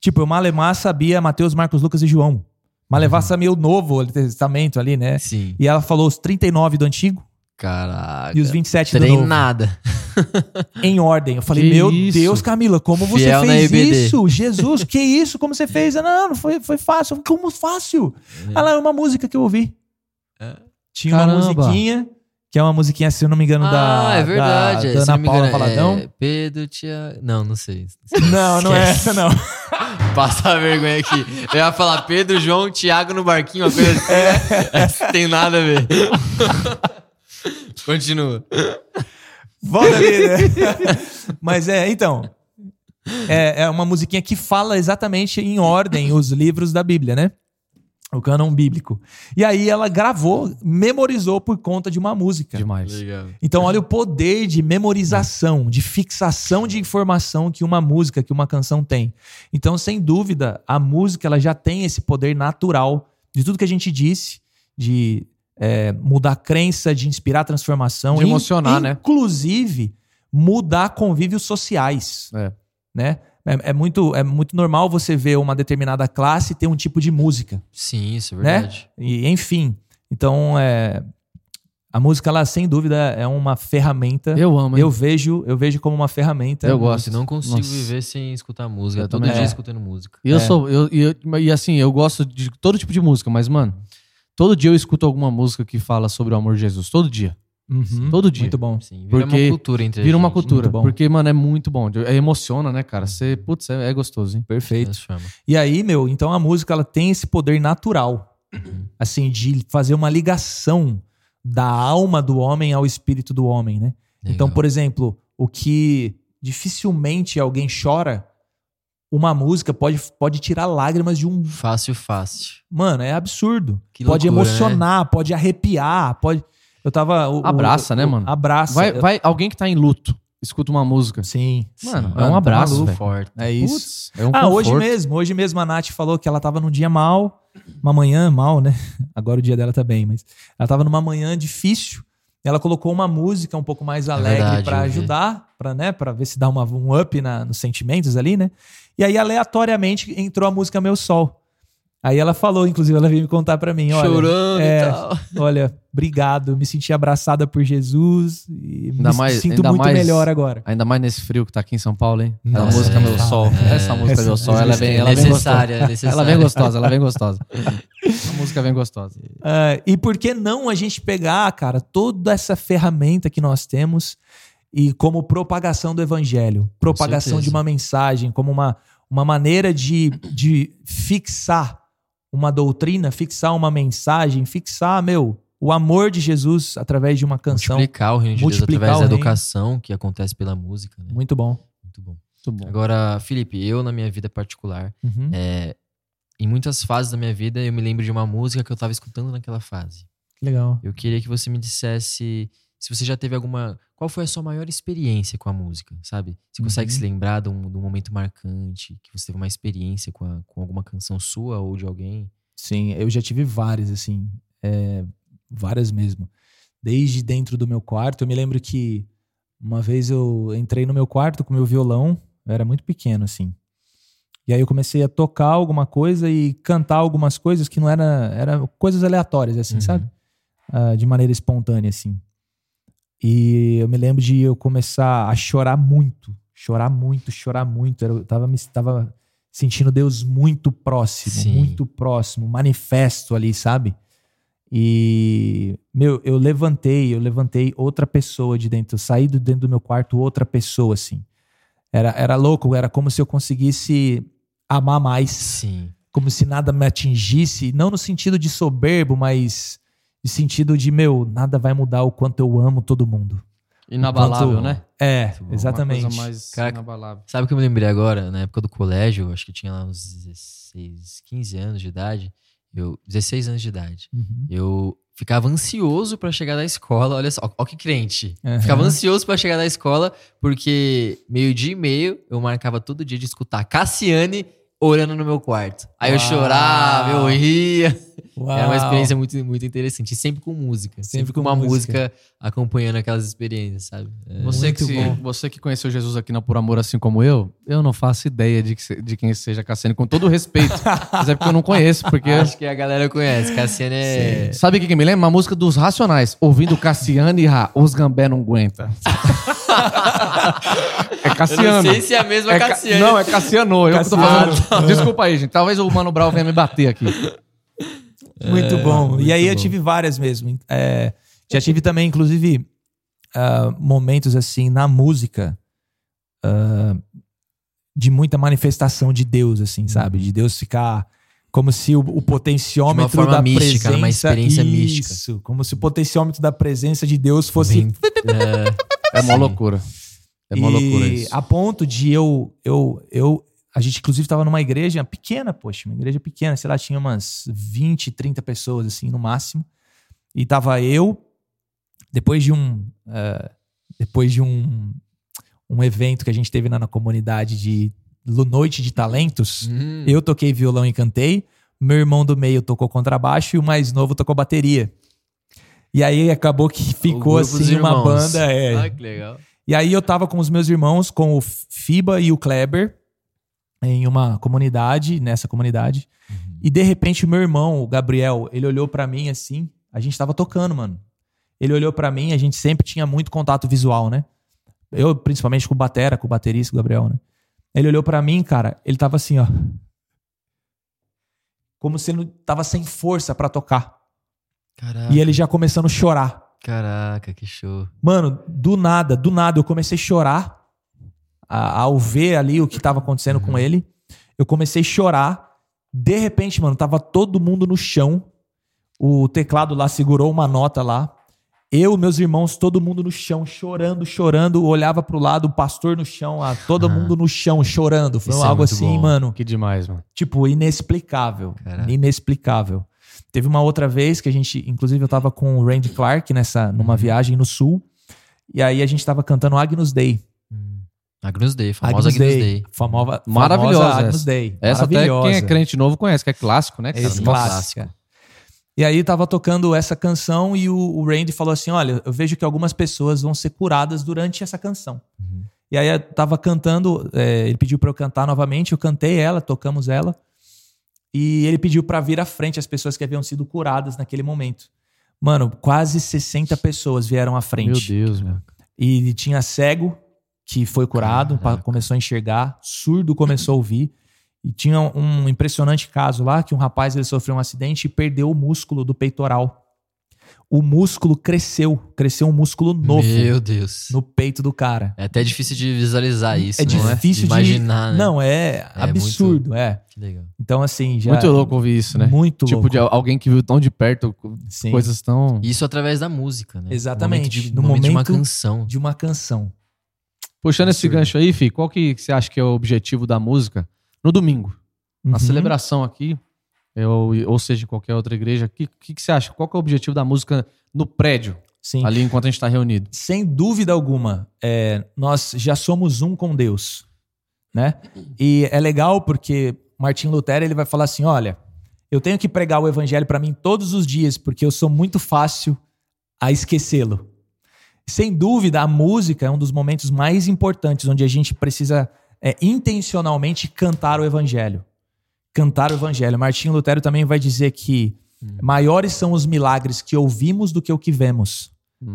Tipo, eu Malemar sabia Mateus, Marcos, Lucas e João. Malemar sabia o Novo Testamento ali, né? Sim. E ela falou os 39 do Antigo Caraca. e os 27 do Novo. Treinada. Em ordem. Eu falei, Que meu isso? Deus, Camila, como você Fiel na fez isso? Jesus, que isso? Como você fez? Não, não foi, foi fácil. Falei, Como fácil? Ela é uma música que eu ouvi. É. Tinha uma Caramba. musiquinha, que é uma musiquinha, se eu não me engano, da, ah, é verdade. da, é, da Ana Paula engano, Valadão. É Pedro, tia... Não, não sei. Não, não é essa, não. Passa a vergonha aqui. Eu ia falar Pedro, João, Tiago no barquinho, uma coisa assim. É. Essa tem nada a ver. Continua. Volta ali, né? Mas é, então. É, é uma musiquinha que fala exatamente em ordem os livros da Bíblia, né? O cânon bíblico. E aí ela gravou, memorizou por conta de uma música. Demais. Legal. Então, olha o poder de memorização, de fixação de informação que uma música, que uma canção tem. Então, sem dúvida, a música ela já tem esse poder natural de tudo que a gente disse, de é, mudar a crença, de inspirar transformação, De emocionar, né? Inclusive, mudar convívios sociais, É. né? É, é muito, é muito normal você ver uma determinada classe ter um tipo de música Sim, isso é Né? verdade. e enfim. Então, é, a música, ela, sem dúvida, é uma ferramenta. Eu amo, hein? Eu vejo, eu vejo como uma ferramenta. Eu gosto. Nossa, não consigo Nossa. viver sem escutar música. Eu Todo dia É. escutando música. E eu É. sou. Eu, eu- e assim, eu gosto de todo tipo de música, mas, mano, todo dia eu escuto alguma música que fala sobre o amor de Jesus. Todo dia. Uhum. Todo dia. Muito bom. Sim, vira Porque uma cultura entre Vira uma gente. cultura. muito bom. Porque, mano, é muito bom. É, emociona, né, cara? Você, putz, é, é gostoso, hein? Perfeito. E aí, meu, então a música ela tem esse poder natural, Uhum. assim, de fazer uma ligação da alma do homem ao espírito do homem, né? Então, Legal. por exemplo, o que dificilmente alguém chora, uma música pode, pode tirar lágrimas de um. Fácil, fácil. Mano, é absurdo. Que pode loucura, emocionar, pode arrepiar, pode. Eu tava. o- Abraça, o- né, o- mano? Abraça. Vai, Eu- vai, alguém que tá em luto, escuta uma música. Sim. Mano, Sim. é um tá abraço, maluco. Forte. É isso. Putz, é um ah, hoje conforto. mesmo, hoje mesmo a Nath falou que ela tava num dia mal, uma manhã mal, né? Agora o dia dela tá bem, mas ela tava numa manhã difícil. Ela colocou uma música um pouco mais alegre verdade, pra eu vi. ajudar, para né, para ver se dá uma, um up na, nos sentimentos ali, né? E aí aleatoriamente entrou a música Meu Sol. Aí ela falou, inclusive ela veio me contar pra mim, olha, Chorando é, e tal. olha, obrigado, me senti abraçada por Jesus e Ainda me mais- sinto ainda muito mais- melhor agora. Ainda mais nesse frio que tá aqui em São Paulo, hein? A Nossa, música Meu é. Sol. É. Essa música Meu Sol, ela é bem, É ela é bem necessária, é gostosa. necessária. Ela é bem gostosa, ela é bem gostosa. A música é bem gostosa. Ah, e por que não a gente pegar, cara, toda essa ferramenta que nós temos e como propagação do evangelho, propagação de uma mensagem, como uma, uma maneira de, de fixar uma doutrina, fixar uma mensagem, fixar, meu, o amor de Jesus através de uma canção. Multiplicar o reino de Deus através da educação que acontece pela música. Né? Muito bom. Muito bom. Muito bom. Agora, Felipe, eu na minha vida particular, Uhum. é, em muitas fases da minha vida, eu me lembro de uma música que eu tava escutando naquela fase. Que legal. Eu queria que você me dissesse se você já teve alguma. Qual foi a sua maior experiência com a música, sabe? Você consegue Uhum. se lembrar de um, de um momento marcante, que você teve uma experiência com, a- com alguma canção sua ou de alguém? Sim, eu já tive várias, assim. é, várias mesmo. Desde dentro do meu quarto. Eu me lembro que uma vez eu entrei no meu quarto com meu violão. Eu era muito pequeno, assim. E aí eu comecei a tocar alguma coisa e cantar algumas coisas que não era, era coisas aleatórias, assim, Uhum. sabe? Ah, de maneira espontânea, assim. E eu me lembro de eu começar a chorar muito. Chorar muito, chorar muito. Eu tava, me, tava sentindo Deus muito próximo, Sim. muito próximo, manifesto ali, sabe? E, meu, eu levantei, eu levantei outra pessoa de dentro, eu saí de dentro do meu quarto outra pessoa, assim. Era, era louco, era como se eu conseguisse amar mais, Sim. como se nada me atingisse, não no sentido de soberbo, mas no sentido de, meu, nada vai mudar o quanto eu amo todo mundo. Inabalável, Quanto- né? É, exatamente. Uma coisa mais Cara, inabalável. Sabe o que eu me lembrei agora? Na época do colégio, acho que eu tinha lá uns 16, 15 anos de idade. Eu, 16 anos de idade. Uhum. Eu ficava ansioso pra chegar da escola. Olha só, ó que crente. Aham. Ficava ansioso pra chegar da escola, porque meio-dia e meio eu marcava todo dia de escutar Cassiane orando no meu quarto. Aí eu Uau. chorava, eu ria. Uau. Era uma experiência muito, muito interessante. E sempre com música. Sempre, Sempre com com uma música. música. acompanhando aquelas experiências, sabe? É, Você que, Muito se- bom. você que conheceu Jesus aqui na Por Amor, assim como eu, eu não faço ideia de, que de quem seja Cassiane, com todo o respeito. Mas é porque eu não conheço, porque... Acho que a galera conhece. Cassiane é. Sabe o que, que me lembra? Uma música dos Racionais. Ouvindo Cassiane e Rá, os gambé não aguenta. é Eu Cassiano. não sei se é a mesma É Ca- Cassiane. Não, é Cassiano. Eu que tô Cassiano. fazendo. Desculpa aí, gente. Talvez o Mano Brown venha me bater aqui. Muito bom. muito e aí eu bom. tive várias mesmo. É, já tive também, inclusive, ah, momentos assim na música ah, de muita manifestação de Deus, assim, sabe? De Deus ficar como se o, o potenciômetro forma da mística, presença, uma experiência mística. Isso, como se o potenciômetro da presença de Deus fosse Bem- é, É uma loucura. É uma e loucura isso. a ponto de eu, eu, eu. A gente, inclusive, estava numa igreja pequena, poxa, uma igreja pequena, sei lá, tinha umas 20, 30 pessoas, assim, no máximo. E tava eu, depois de um. eh, depois de um, um evento que a gente teve lá na comunidade de Noite de Talentos, Hum. eu toquei violão e cantei, meu irmão do meio tocou contrabaixo e o mais novo tocou bateria. E aí acabou que ficou assim uma banda. É, Ah, que legal. e aí eu tava com os meus irmãos, com o Fiba e o Kleber, em uma comunidade, nessa comunidade. E de repente o meu irmão, o Gabriel, ele olhou pra mim assim, a gente tava tocando, mano. Ele olhou pra mim, a gente sempre tinha muito contato visual, né? Eu, principalmente com o batera, com o baterista, o Gabriel, né? Ele olhou pra mim, cara, ele tava assim, ó. Como se ele não- tava sem força pra tocar. Caraca. E ele já começando a chorar. Caraca, que show. Mano, do nada, do nada, eu comecei a chorar a- ao ver ali o que tava acontecendo com ele. Eu comecei a chorar. De repente, mano, tava todo mundo no chão. O teclado lá segurou uma nota lá. Eu, meus irmãos, todo mundo no chão, chorando, chorando. Olhava pro lado, o pastor no chão, ah, todo Aham. mundo no chão, chorando. Foi Isso é algo muito assim, bom. mano Que demais, mano. tipo, inexplicável. Caraca. Inexplicável. Teve uma outra vez que a gente, inclusive eu tava com o Randy Clark nessa, numa Uhum. viagem no sul, e aí a gente tava cantando Agnus Dei. Hum. Agnus Dei, famosa Agnus Dei. Famosa, Maravilhosa famosa Agnus essa. Dei. Essa até Maravilhosa. quem é crente novo conhece, que é clássico, né, cara? Esse clássico. E aí tava tocando essa canção e o, o Randy falou assim: olha, eu vejo que algumas pessoas vão ser curadas durante essa canção. Uhum. E aí eu tava cantando, é, ele pediu pra eu cantar novamente, eu cantei ela, tocamos ela. E ele pediu pra vir à frente as pessoas que haviam sido curadas naquele momento. Mano, quase 60 pessoas vieram à Meu frente. Deus, mano. E tinha cego que foi curado, Caraca. começou a enxergar, surdo começou a ouvir. E tinha um impressionante caso lá que um rapaz ele sofreu um acidente e perdeu o músculo do peitoral. O músculo cresceu, cresceu um músculo novo Meu Deus. no peito do cara. É até difícil de visualizar isso, é não difícil de imaginar, né? Não, é, absurdo, é. Que legal. Então assim, já Muito louco ouvir isso, né? Muito tipo, louco. de alguém que viu tão de perto Sim. coisas tão. Isso através da música, né? Exatamente. No momento de, No momento de uma canção. de uma canção. Puxando esse gancho aí, Fih, qual que você acha que é o objetivo da música no domingo? Na Uhum. celebração aqui, eu- ou seja, em qualquer outra igreja, o que, que, que você acha? Qual que é o objetivo da música no prédio, Sim. ali enquanto a gente está reunido? sem dúvida alguma, é, nós já somos um com Deus, né? E é legal porque Martin Lutero ele vai falar assim, olha, eu tenho que pregar o evangelho para mim todos os dias porque eu sou muito fácil a esquecê-lo. Sem dúvida, a música é um dos momentos mais importantes onde a gente precisa é, intencionalmente cantar o evangelho. Cantar o evangelho. Martinho Lutero também vai dizer que maiores são os milagres que ouvimos do que o que vemos.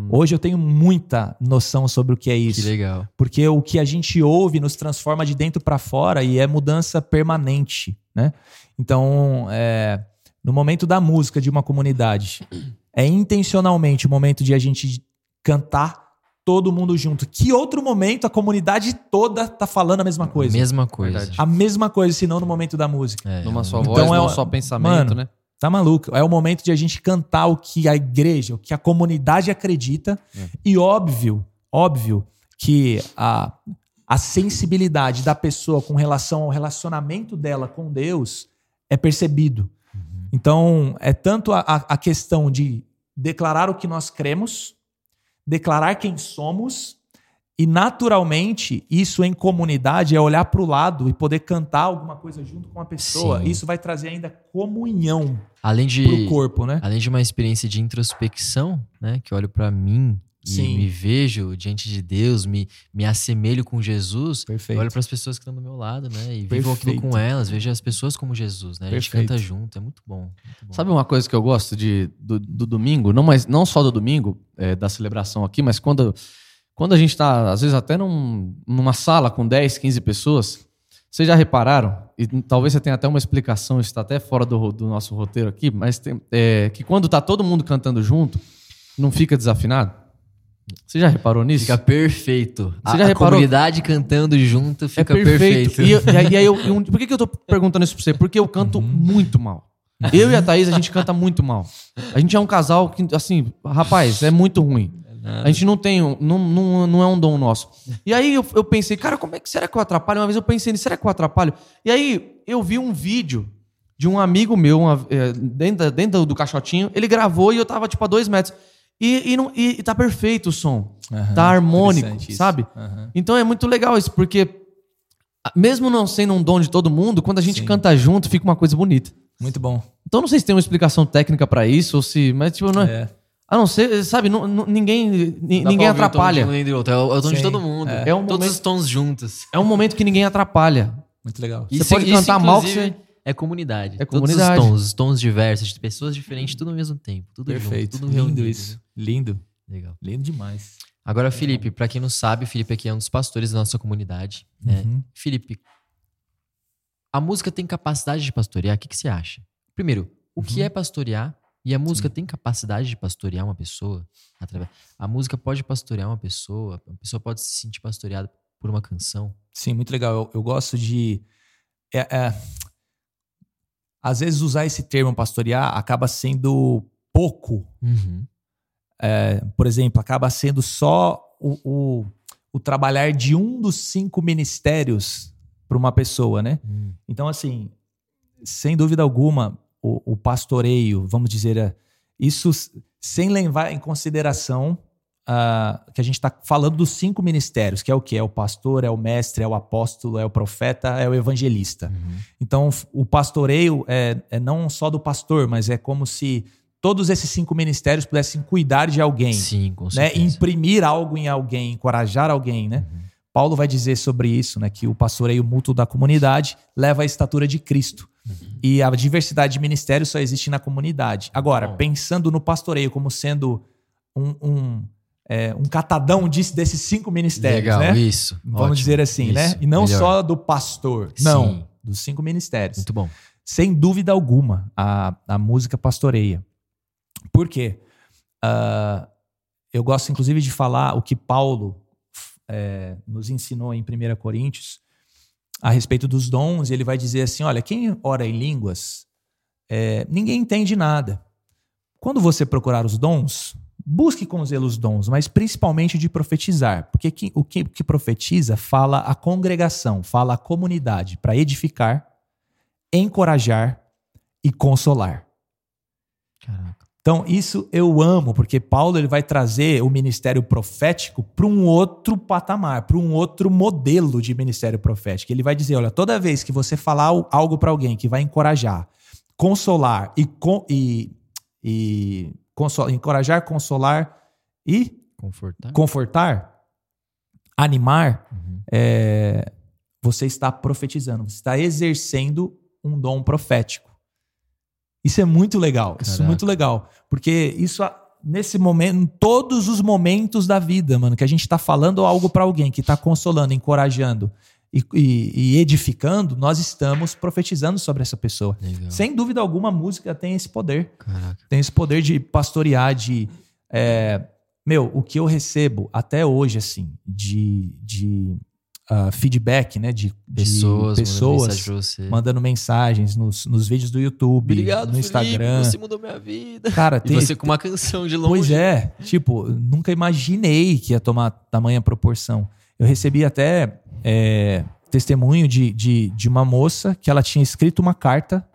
Hoje eu tenho muita noção sobre o que é Que isso. legal. Porque o que a gente ouve nos transforma de dentro para fora e é mudança permanente, né? Então, é, no momento da música de uma comunidade, é intencionalmente o momento de a gente cantar todo mundo junto. Que outro momento a comunidade toda tá falando a mesma coisa? Mesma coisa. Verdade. A mesma coisa, se não no momento da música. É, Numa só Então voz, é num o- só pensamento, Mano, né? Tá maluco? É o momento de a gente cantar o que a igreja, o que a comunidade acredita. É. E óbvio, óbvio que a, a sensibilidade da pessoa com relação ao relacionamento dela com Deus é percebido. Então, é tanto a, a questão de declarar o que nós cremos, declarar quem somos, e naturalmente, isso em comunidade é olhar para o lado e poder cantar alguma coisa junto com a pessoa. Sim. Isso vai trazer ainda comunhão Além de, pro corpo, né? além de uma experiência de introspecção, né? Que eu olho pra mim Sim. me vejo diante de Deus, me, me assemelho com Jesus. Perfeito. Eu olho pras pessoas que estão do meu lado, né? E vivo aquilo com elas, vejo as pessoas como Jesus, né? A gente Perfeito. canta junto, é muito bom. muito bom. Sabe uma coisa que eu gosto de, do, do domingo? Não, mas, não só do domingo, é, da celebração aqui, mas quando, quando a gente tá, às vezes, até num- numa sala com 10, 15 pessoas, vocês já repararam, e talvez você tenha até uma explicação, isso está até fora do, do nosso roteiro aqui, mas tem- é, que quando tá todo mundo cantando junto, não fica desafinado? Você já reparou nisso? Fica perfeito. Você a, já a reparou? comunidade cantando junto É fica perfeito. perfeito. E, e aí- eu, eu- por que, que eu tô perguntando isso pra você? Porque eu canto muito mal. Eu e a Thaís, a gente canta muito mal. A gente é um casal que, assim, rapaz, é muito ruim. A gente não tem, não, não, não é um dom nosso. E aí eu, eu pensei, cara, como é que será que eu atrapalho? Uma vez eu pensei, nisso, será que eu atrapalho? E aí eu vi um vídeo de um amigo meu, uma- é, dentro, dentro do caixotinho, ele gravou e eu tava tipo a dois metros. E, e, não, e, e tá perfeito o som. Aham, tá harmônico, isso. sabe? Aham. Então é muito legal isso, porque mesmo não sendo um dom de todo mundo, quando a gente Sim. canta junto, fica uma coisa bonita. Muito bom. Então não sei se tem uma explicação técnica pra isso, ou se. Mas, tipo, não é. É. A não ser, sabe, não- não- ninguém, ninguém o tom de atrapalha. um nem do outro. É o, é o tom de todo mundo. é. É um Todos momento- os tons juntos. É um momento que ninguém atrapalha. Muito legal. Você pode cantar mal que você- É comunidade. É Todos comunidade. os tons, os tons diversos, de pessoas diferentes, tudo ao mesmo tempo. Tudo Perfeito. junto, tudo Lindo reunido. isso. Lindo. Legal. Lindo demais. Agora, Felipe, pra quem não sabe, o Felipe aqui é um dos pastores da nossa comunidade. Né? Uhum. Felipe, a música tem capacidade de pastorear? O que, que você acha? Primeiro, o que Uhum. é pastorear? E a música tem capacidade de pastorear uma pessoa? Através... A música pode pastorear uma pessoa? A pessoa pode se sentir pastoreada por uma canção? Sim, muito legal. Eu, eu gosto de. é- é, às vezes usar esse termo pastorear acaba sendo pouco. Uhum. É, por exemplo, acaba sendo só o, o, o trabalhar de um dos cinco ministérios para uma pessoa, né? Hum. Então, assim, sem dúvida alguma, o, o pastoreio, vamos dizer, é, isso sem levar em consideração ah, que a gente está falando dos cinco ministérios, que é o que? É o pastor, é o mestre, é o apóstolo, é o profeta, é o evangelista. Uhum. Então, o pastoreio é, é não só do pastor, mas é como se todos esses cinco ministérios pudessem cuidar de alguém Sim, com né, imprimir algo em alguém, encorajar alguém, né? Uhum. Paulo vai dizer sobre isso, né, que o pastoreio mútuo da comunidade leva à estatura de Cristo. Uhum. E a diversidade de ministérios só existe na comunidade. Agora, pensando no pastoreio como sendo um, um, é, um catadão disso- desses cinco ministérios, Legal, né? isso. Vamos Ótimo. dizer assim, né? Isso, E não melhor. só do pastor. Não, Sim. dos cinco ministérios. Muito bom. Sem dúvida alguma, a, a música pastoreia. Por quê? Ah, eu gosto, inclusive, de falar o que Paulo eh, nos ensinou em 1 Coríntios a respeito dos dons. E ele vai dizer assim: olha, quem ora em línguas, eh, ninguém entende nada. Quando você procurar os dons, busque com zelo os dons, mas principalmente de profetizar. Porque que- o que, que profetiza fala a congregação, fala a comunidade, para edificar, encorajar e consolar. Caraca. Então, isso eu amo, porque Paulo ele vai trazer o ministério profético para um outro patamar, para um outro modelo de ministério profético. Ele vai dizer: olha, toda vez que você falar al- algo para alguém que vai encorajar, consolar e, e, e encorajar, consolar e Confortável. confortar, animar, Uhum. é, você está profetizando, você está exercendo um dom profético. Isso é muito legal, isso é Caraca. muito legal, porque isso nesse momento, em todos os momentos da vida, mano, que a gente está falando algo para alguém, que está consolando, encorajando e, e- e edificando, nós estamos profetizando sobre essa pessoa. Legal. Sem dúvida alguma, a música tem esse poder Caraca. tem esse poder de pastorear, de. é, meu, o que eu recebo até hoje, assim, de, de ah, feedback, né? De, de Pessoas, pessoas mandando mensagem mandando mensagens nos, nos vídeos do YouTube, Obrigado, no Felipe, Instagram. você mudou minha vida. Cara, E tem, você com uma canção de longe. Pois é, tipo, nunca imaginei que ia tomar tamanha proporção. Eu recebi até é, testemunho de, de, de uma moça que ela tinha escrito uma carta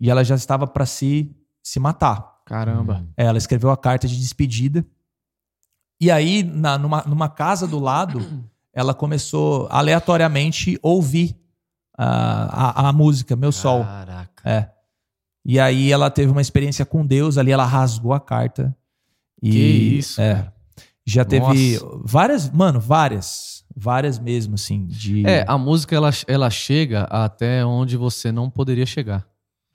e ela já estava para se, se matar. Caramba. É, ela escreveu a carta de despedida. E aí, na- numa, numa casa do lado, ela começou aleatoriamente ouvir a, a, a música, Meu Sol. Caraca. É. E aí ela teve uma experiência com Deus, ali ela rasgou a carta. E, Que isso, É. Já teve Nossa. várias, mano, várias. Várias mesmo, assim, de... É, a música ela, ela chega até onde você não poderia chegar.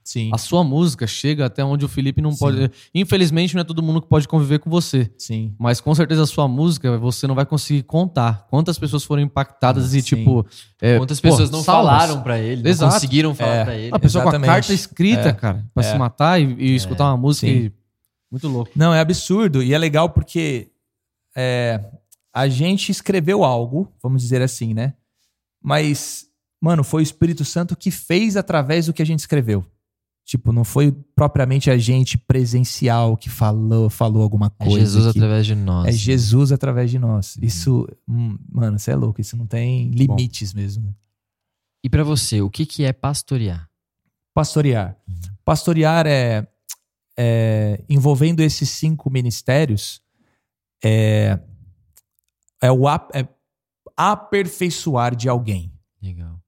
Sim, A sua música chega até onde o Felipe não Sim. pode. Infelizmente, não é todo mundo que pode conviver com você. sim. Mas com certeza a sua música você não vai conseguir contar quantas pessoas foram impactadas e, Sim. tipo. é, Quantas pô, pessoas não salvas. falaram pra ele, não Exato. conseguiram falar É. pra ele. A pessoa Exatamente. com a carta escrita, É. cara, pra É. se matar e, e escutar uma música. E- Muito louco. Não, é absurdo. E é legal porque é, a gente escreveu algo, vamos dizer assim, né? Mas, mano, foi o Espírito Santo que fez através do que a gente escreveu. Tipo, não foi propriamente a gente presencial que falou, falou alguma É coisa. Jesus que- através de nós. É Jesus através de nós. Isso, hum, mano, você é louco. Isso não tem limites mesmo. Né? E pra você, o que, que é pastorear? Pastorear. Pastorear é, é, envolvendo esses cinco ministérios é, é o ap- é aperfeiçoar de alguém. Legal.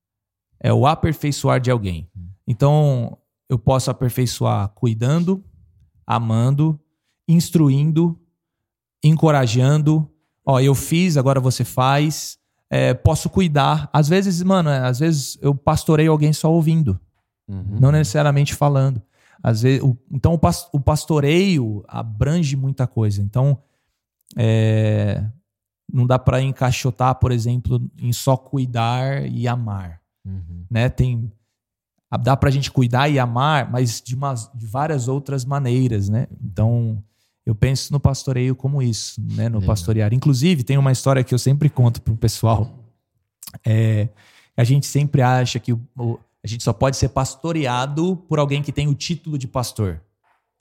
É o aperfeiçoar de alguém. Então, eu posso aperfeiçoar cuidando, amando, instruindo, encorajando. Ó, eu fiz, agora você faz. É, posso cuidar. Às vezes, mano, é, às vezes eu pastoreio alguém só ouvindo, não necessariamente falando. Às vezes, o- então, o pastoreio abrange muita coisa. Então, é, não dá para encaixotar, por exemplo, em só cuidar e amar Uhum. né? Tem dá pra gente cuidar e amar, mas de, umas, de várias outras maneiras, né? Então, eu penso no pastoreio como isso, né? No Legal. pastorear. Inclusive, tem uma história que eu sempre conto pro pessoal. É, a gente sempre acha que o- o- a gente só pode ser pastoreado por alguém que tem o título de pastor,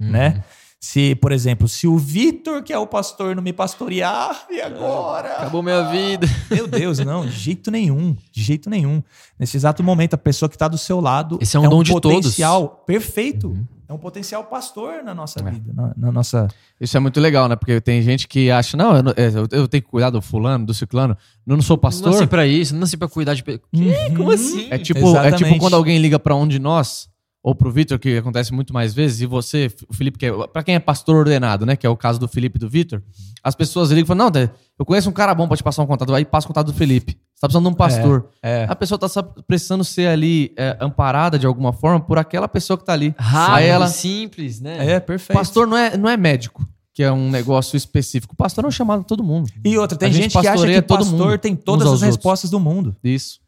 Uhum. né? Se, por exemplo, se o Vitor, que é o pastor, não me pastorear, e agora? Acabou minha vida. Meu Deus, não, de jeito nenhum, de jeito nenhum. Nesse exato momento, a pessoa que está do seu lado Esse é um dom de todos. potencial perfeito. Uhum. É um potencial pastor na nossa É. vida, na, na nossa. Isso é muito legal, né? Porque tem gente que acha, não, eu, não- é, eu- eu tenho que cuidar do fulano, do ciclano. Eu não sou Não pastor. nasci pra isso, não nasci pra cuidar de... Uhum. Como assim? É tipo, é Exatamente. tipo quando alguém liga pra um de nós, ou pro Vitor, que acontece muito mais vezes, e você, o Felipe, que é, pra quem é pastor ordenado, né? Que é o caso do Felipe e do Vitor, as pessoas ligam e falam, não, eu conheço um cara bom pra te passar um contato, aí passa o contato do Felipe. Você tá precisando de um pastor. É. A pessoa tá só precisando ser ali é, amparada de alguma forma por aquela pessoa que tá ali. Rápido, ela, simples, né? É, perfeito. pastor não é, não é médico, que é um negócio específico. Pastor é um chamado a todo mundo. E outra, tem A gente gente, que acha que todo pastor mundo, tem todas as outros. respostas do mundo. Isso.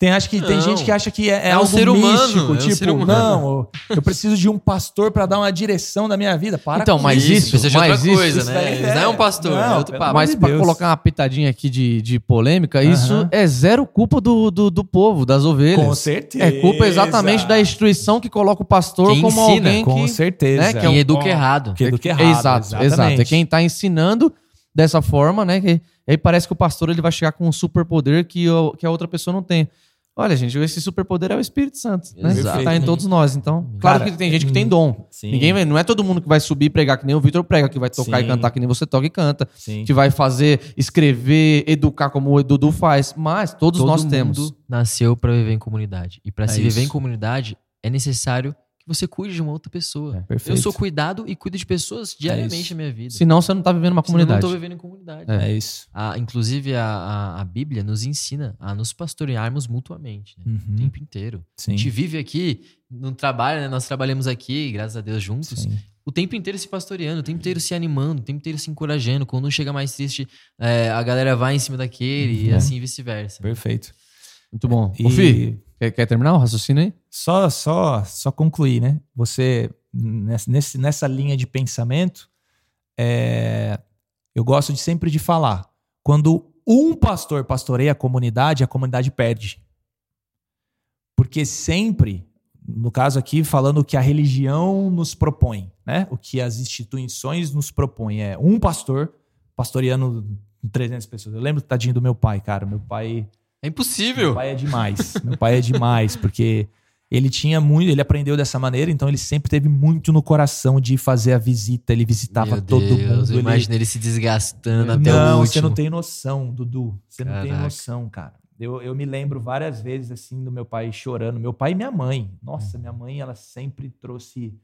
Tem, acho que, tem gente que acha que é, é É um algo ser humano, místico. é um tipo, ser humano. não, eu preciso de um pastor para dar uma direção da minha vida. Para Então, com mas isso. isso- precisa de mas outra isso- coisa, isso né? daí Isso não é um pastor, Não, é outro papo. Mas de Deus. colocar uma pitadinha aqui de, de polêmica, isso é zero culpa do, do, do povo, das ovelhas. Com certeza. É culpa exatamente da instituição que coloca o pastor Quem como ensina, alguém Com que... certeza. né, que é Quem um- educa errado. Que educa errado. exato, exato. É quem tá ensinando dessa forma, né? Que, aí parece que o pastor ele vai chegar com um superpoder que, o- que a outra pessoa não tem. Olha, gente, esse superpoder é o Espírito Santo, né? Exato. Que tá em todos nós. Então, claro Cara, que tem gente que tem dom. Sim. Ninguém vai- não é todo mundo que vai subir e pregar que nem o Vitor prega, que vai tocar Sim. e cantar que nem você toca e canta, Sim. que vai fazer, escrever, educar como o Dudu faz. Mas todos Todo nós mundo temos. nasceu pra viver em comunidade. E pra É se viver em isso. comunidade, é necessário você cuide de uma outra pessoa. É, eu sou cuidado e cuido de pessoas diariamente isso. na minha vida. Senão você não tá vivendo uma Senão eu comunidade. não tô vivendo em comunidade. É isso. A- inclusive, a, a, a Bíblia nos ensina a nos pastorearmos mutuamente, né? Uhum. O tempo inteiro. Sim. A gente vive aqui, no trabalho, né? Nós trabalhamos aqui, graças a Deus, juntos. Sim. O tempo inteiro se pastoreando, o tempo inteiro se animando, o tempo inteiro se encorajando. Quando um chega mais triste, é, a galera vai em cima daquele e Uhum. assim vice-versa. Perfeito. Muito bom. E Fih, quer, quer terminar o raciocínio aí? só, só, só concluir, né? Você, nesse- nessa linha de pensamento, é, eu gosto de sempre de falar. Quando um pastor pastoreia a comunidade, a comunidade perde. Porque sempre, no caso aqui, falando o que a religião nos propõe, né? O que as instituições nos propõem é um pastor pastoreando 300 pessoas. Eu lembro, tadinho do meu pai, cara. Meu pai. É impossível. Meu pai é demais. meu pai é demais, porque ele tinha muito, ele aprendeu dessa maneira, então ele sempre teve muito no coração de fazer a visita, ele visitava Meu todo Deus, mundo. Eu ele- imagino ele se desgastando até não, o último. você não tem noção, Dudu. Você não tem Caraca. noção, cara. Eu, eu me lembro várias vezes, assim, do meu pai chorando. Meu pai e minha mãe. Nossa, minha mãe, ela sempre trouxe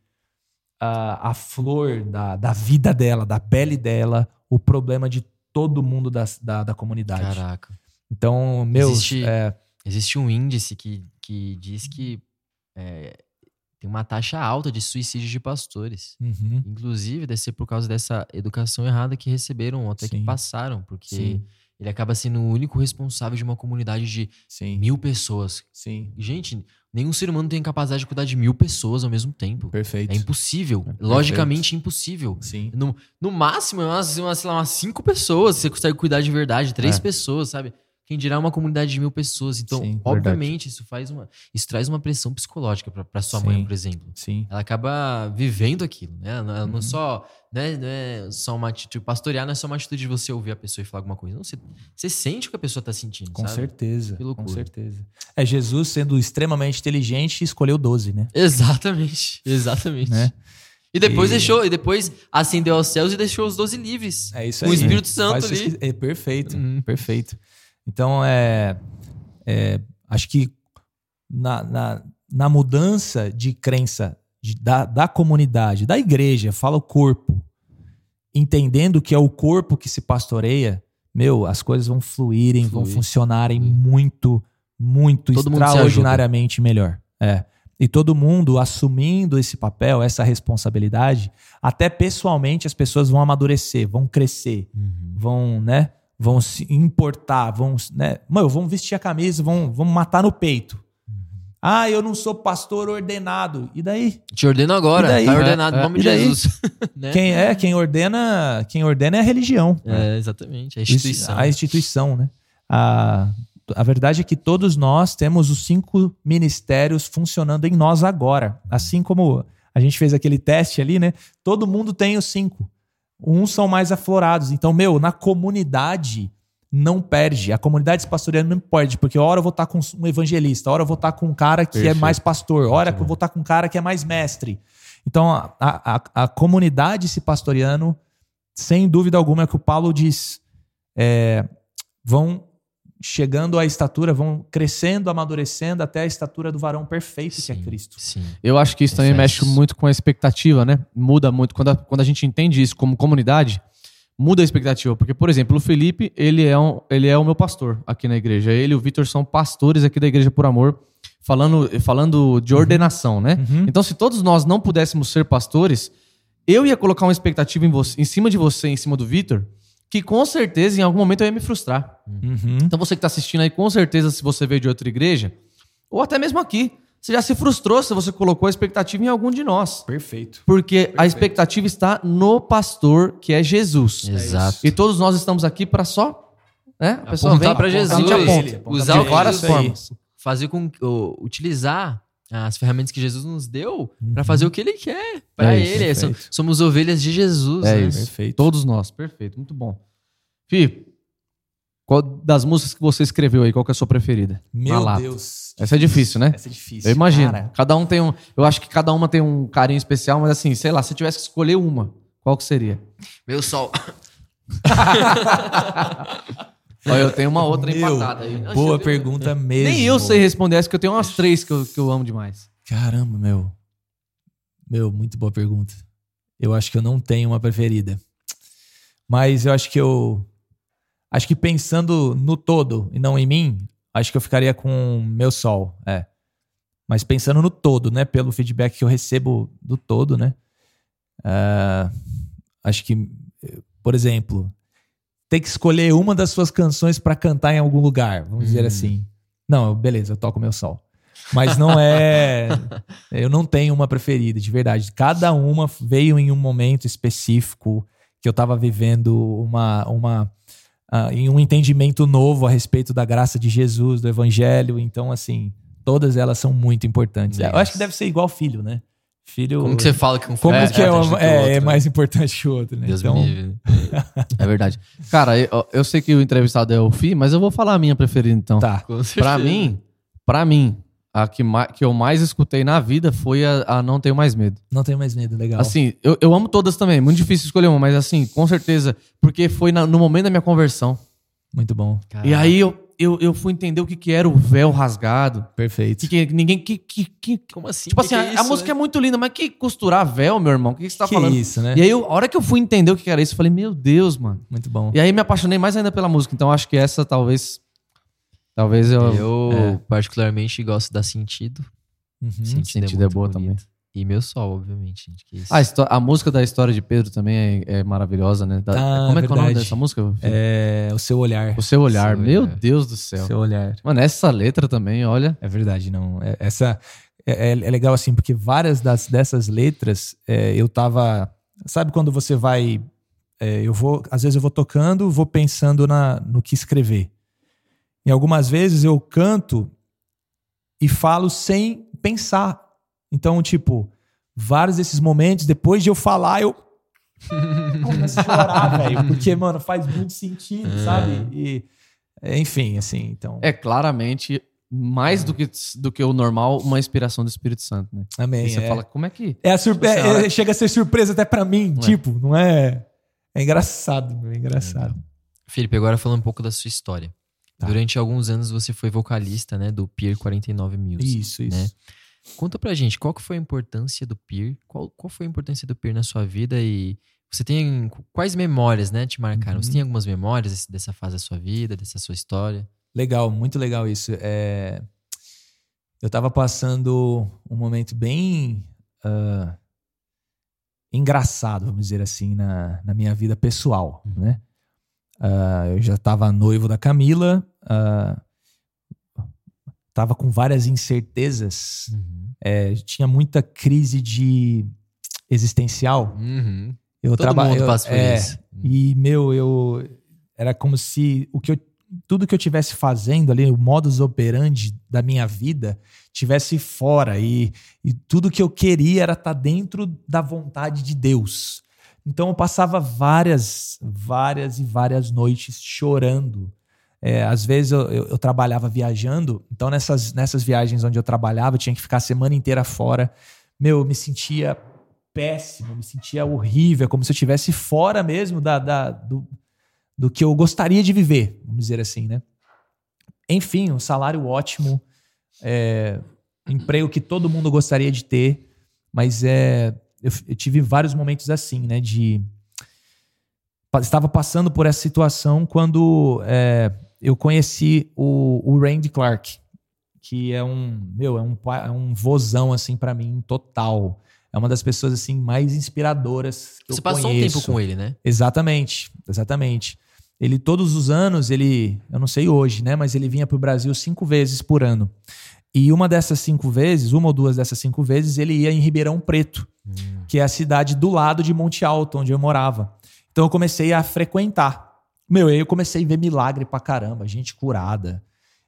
a, a flor da, da vida dela, da pele dela, o problema de todo mundo da, da, da comunidade. Caraca. Então, meu, Existe- é, Existe um índice que, que diz que é, tem uma taxa alta de suicídio de pastores. uhum, Inclusive, deve ser por causa dessa educação errada que receberam ou até Sim. que passaram, porque sim, ele acaba sendo o único responsável de uma comunidade de sim, mil pessoas. sim. Gente, nenhum ser humano tem capacidade de cuidar de mil pessoas ao mesmo tempo. Perfeito. É impossível. Perfeito. Logicamente impossível. Sim. No, no máximo, é umas, umas, sei lá, umas cinco pessoas você consegue cuidar de verdade, três É. pessoas, sabe? Quem dirá uma comunidade de mil pessoas. Então, Sim, obviamente, isso faz uma. Isso traz uma pressão psicológica pra sua mãe, Sim. por exemplo. Sim. Ela acaba vivendo aquilo, né? Ela Uhum. não só. Né, não é só uma atitude. Pastorear não é só uma atitude de você ouvir a pessoa e falar alguma coisa. Não, você, você sente o que a pessoa tá sentindo. Com sabe? certeza. Com certeza. É Jesus sendo extremamente inteligente escolheu 12, né? Exatamente. Exatamente. Né? E depois E- deixou, e depois ascendeu aos céus e deixou os doze livres. É isso Com aí. o Espírito Santo Faz ali. É perfeito, Uhum. perfeito. Então, é, é, acho que na, na, na mudança de crença de- da, da comunidade, da igreja, fala o corpo, entendendo que é o corpo que se pastoreia, meu, as coisas vão fluírem, vão Flui. funcionarem Flui. muito, muito Todo extraordinariamente melhor. É. E todo mundo assumindo esse papel, essa responsabilidade, até pessoalmente as pessoas vão amadurecer, vão crescer, Uhum. vão, né? Vão se importar, vão, né? Mano, vão vestir a camisa, vão, vão matar no peito. Ah, eu não sou pastor ordenado. E daí? Te ordeno agora. E daí? Tá ordenado É, em nome e de? Jesus. né? Quem é, quem ordena, quem ordena é a religião. É, exatamente. A Isso- instituição. A instituição, né? A, a verdade é que todos nós temos os cinco ministérios funcionando em nós agora. Assim como a gente fez aquele teste ali, né? Todo mundo tem os cinco. Uns são mais aflorados. Então, meu, na comunidade não perde. A comunidade pastoreando não perde, porque hora eu vou estar com um evangelista, hora eu vou estar com um cara que é Perfeito. mais pastor, hora que eu vou estar com um cara que é mais mestre. Então, a, a, a comunidade se pastoreando, sem dúvida alguma, é o que o Paulo diz. É, vão chegando à estatura, vão crescendo, amadurecendo até a estatura do varão perfeito que é Sim, Cristo. Sim. Eu acho que isso também mexe muito com a expectativa, né? Muda muito. Quando a, quando a gente entende isso como comunidade, muda a expectativa. Porque, por exemplo, o Felipe, ele é, um, ele é o meu pastor aqui na igreja. Ele e o Vitor são pastores aqui da Igreja por Amor, falando, falando de ordenação, né? Uhum. Então, se todos nós não pudéssemos ser pastores, eu ia colocar uma expectativa em, você, em cima de você, em cima do Vitor, que com certeza em algum momento eu ia me frustrar. Uhum. Então você que está assistindo aí, com certeza, se você veio de outra igreja, ou até mesmo aqui, você já se frustrou se você colocou a expectativa em algum de nós. Perfeito. Porque a expectativa está no pastor, que é Jesus. Exato. E todos nós estamos aqui para só. Né? A pessoa Apontar vem, pra a gente Jesus. aponta. Ele, aponta Usar de várias formas. Fazer com o- utilizar as ferramentas que Jesus nos deu pra fazer o que ele quer pra Uhum. É isso, ele. So- perfeito. Somos ovelhas de Jesus. É né? isso. Perfeito. Todos nós. Perfeito, muito bom. Fih, qual das músicas que você escreveu aí, qual que é a sua preferida? Meu. Deus. Essa é difícil, né? Essa é difícil. Eu imagino. Cara, Cada um tem um. Eu acho que cada uma tem um carinho especial, mas assim, sei lá, se eu tivesse que escolher uma, qual que seria? Meu sol. Olha, eu tenho uma outra Meu, empatada aí. boa pergunta mesmo. Nem eu sei responder essa, que eu tenho umas três que eu, que eu amo demais. Caramba, meu. Meu, muito boa pergunta. Eu acho que eu não tenho uma preferida. Mas eu acho que eu. Acho que pensando no todo e não em mim, acho que eu ficaria com meu sol. É. Mas pensando no todo, né? Pelo feedback que eu recebo do todo, né? Ah, acho que, por exemplo, ter que escolher uma das suas canções para cantar em algum lugar, vamos dizer Hum. assim. Não, beleza, eu toco meu sol. Mas não é. eu não tenho uma preferida, de verdade. Cada uma veio em um momento específico que eu tava vivendo uma, uma, ah, em um entendimento novo a respeito da graça de Jesus, do evangelho. Então, assim, todas elas são muito importantes. Yes. Eu acho que deve ser igual filho, né? Filho. Como que você fala que um Como filho que é, que o é, outro, é né? mais importante que o outro, né? Deus então, me livre. É verdade. Cara, eu, eu sei que o entrevistado é o Fi, mas eu vou falar a minha preferida então. tá. Com certeza. Pra mim, pra mim, a que, ma- que eu mais escutei na vida foi a, a Não Tenho Mais Medo. Não tenho mais medo, legal. Assim, eu, eu amo todas também. Muito difícil escolher uma, mas assim, com certeza. Porque foi na- no momento da minha conversão. Muito bom. Caraca. E aí eu, eu, eu fui entender o que, que era o véu rasgado. Perfeito. Que, que ninguém. Que, que, que- Como assim? tipo Que assim, que a, é a isso, música né? é muito linda, mas que costurar véu, meu irmão? O que, que você tá que falando? isso, né? E aí, eu- a hora que eu fui entender o que que era isso, eu falei, meu Deus, mano. Muito bom. E aí me apaixonei mais ainda pela música. Então acho que essa talvez. Talvez eu. Eu, é. particularmente, gosto da Sentido. Uhum. Sentido, Sentido é muito boa bonito. E Meu Sol, obviamente, gente. Que isso. A, histó- a música da história de Pedro também é, é maravilhosa, né? Da- Ah, como é que é o nome dessa música? É, o seu olhar. O seu olhar. Seu Meu olhar. Deus do céu. Seu olhar. Mano, essa letra também, olha. É verdade, não. É- essa é, é- é legal assim, porque várias das, dessas letras é, eu tava. Sabe quando você vai. é, eu vou. Às vezes eu vou tocando, vou pensando na, no que escrever. E algumas vezes eu canto e falo sem pensar. Então, tipo, vários desses momentos, depois de eu falar, eu começo a chorar, velho. Porque, mano, faz muito sentido, sabe? E, enfim, assim, então. É claramente mais do que, do que o normal, uma inspiração do Espírito Santo, né? Amém. E você é. fala, como é que. É a surpre- Tipo assim, é- chega a ser surpresa até pra mim, Não é. tipo, não é? É engraçado, meu, é engraçado. Felipe, agora falando um pouco da sua história. Tá. Durante alguns anos você foi vocalista, né, do Pier 49 Music. Isso, isso. né? Conta pra gente, qual que foi a importância do Pier? Qual, qual foi a importância do Pier na sua vida e você tem quais memórias, né, te marcaram? Uhum. Você tem algumas memórias dessa fase da sua vida, dessa sua história? Legal, muito legal isso. É, Eu tava passando um momento bem ah, engraçado, vamos dizer assim, na, na minha vida pessoal, Uhum. né? Ah, eu já tava noivo da Camila, ah, tava com várias incertezas, é, tinha muita crise de existencial. Uhum. Eu Todo traba- mundo eu- passa por é, isso. E, meu, eu. Era como se o que eu, tudo que eu tivesse fazendo ali, o modus operandi da minha vida, tivesse fora. E, e tudo que eu queria era estar dentro da vontade de Deus. Então eu passava várias, várias e várias noites chorando. É, às vezes eu, eu- eu trabalhava viajando, então nessas, nessas viagens onde eu trabalhava, eu tinha que ficar a semana inteira fora. Meu, eu me sentia péssimo, me sentia horrível, como se eu estivesse fora mesmo da, da- do, do que eu gostaria de viver, vamos dizer assim, né? Enfim, um salário ótimo, é, emprego que todo mundo gostaria de ter, mas é, eu, eu tive vários momentos assim, né? De estava passando por essa situação quando é, eu conheci o, o Randy Clark, que é um meu é um é um vozão assim para mim total. É uma das pessoas assim mais inspiradoras que Você eu passou um conheço. tempo com ele, né? Exatamente, exatamente. Ele todos os anos, ele, eu não sei hoje, né, mas ele vinha para o Brasil cinco vezes por ano. E uma dessas cinco vezes, uma ou duas dessas cinco vezes, ele ia em Ribeirão Preto, que é a cidade do lado de Monte Alto, onde eu morava. Então eu comecei a frequentar. Meu, aí eu comecei a ver milagre pra caramba, gente curada.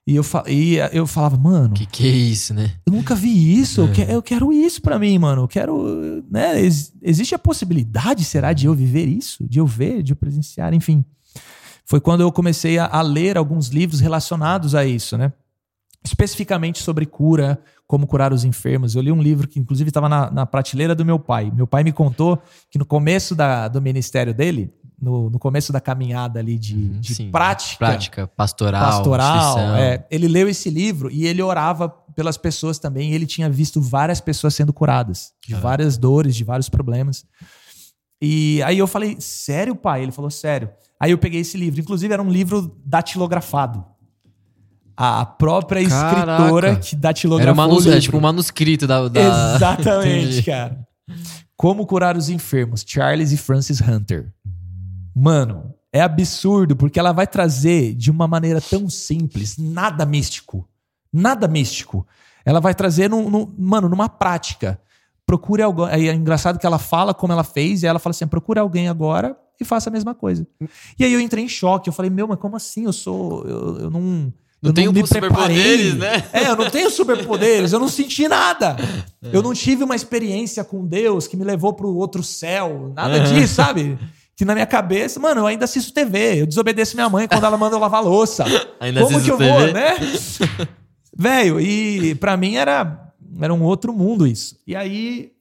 E eu, e eu falava, mano, Que que é isso, né? eu nunca vi isso, eu, que- eu quero isso pra mim, mano. Eu quero, né? ex- existe a possibilidade, será, de eu viver isso? De eu ver, de eu presenciar, enfim. Foi quando eu comecei a, a ler alguns livros relacionados a isso, né? Especificamente sobre cura, como curar os enfermos. Eu li um livro que, inclusive, estava na, na prateleira do meu pai. Meu pai me contou que no começo da- do ministério dele, no, no começo da caminhada ali de, Uhum, de sim. prática, Prática, pastoral, pastoral. é, ele leu esse livro e ele orava pelas pessoas também. Ele tinha visto várias pessoas sendo curadas de várias dores, de vários problemas. E aí eu falei, sério, pai? Ele falou, sério. Aí eu peguei esse livro. Inclusive, era um livro datilografado. A própria Caraca. escritora que datilografou Era manus- o é, livro. tipo um manuscrito da. da... Exatamente, cara. Como curar os enfermos, Charles e Francis Hunter. Mano, é absurdo porque ela vai trazer de uma maneira tão simples, nada místico. Nada místico. Ela vai trazer, num, num- mano, numa prática. Procure alguém. Aí é engraçado que ela fala como ela fez, e ela fala assim: procure alguém agora e faça a mesma coisa. E aí eu entrei em choque. Eu falei, meu, mas como assim? Eu sou. Eu, eu não. Não eu tenho me superpoderes, preparei. né? É, eu não tenho superpoderes, eu não senti nada. Eu não tive uma experiência com Deus que me levou pro outro céu, nada disso, sabe? Que na minha cabeça, mano, eu ainda assisto TV, eu desobedeço minha mãe quando ela manda eu lavar louça. Ainda Como que eu vou, TV? né? Velho, e pra mim era, era um outro mundo isso. E aí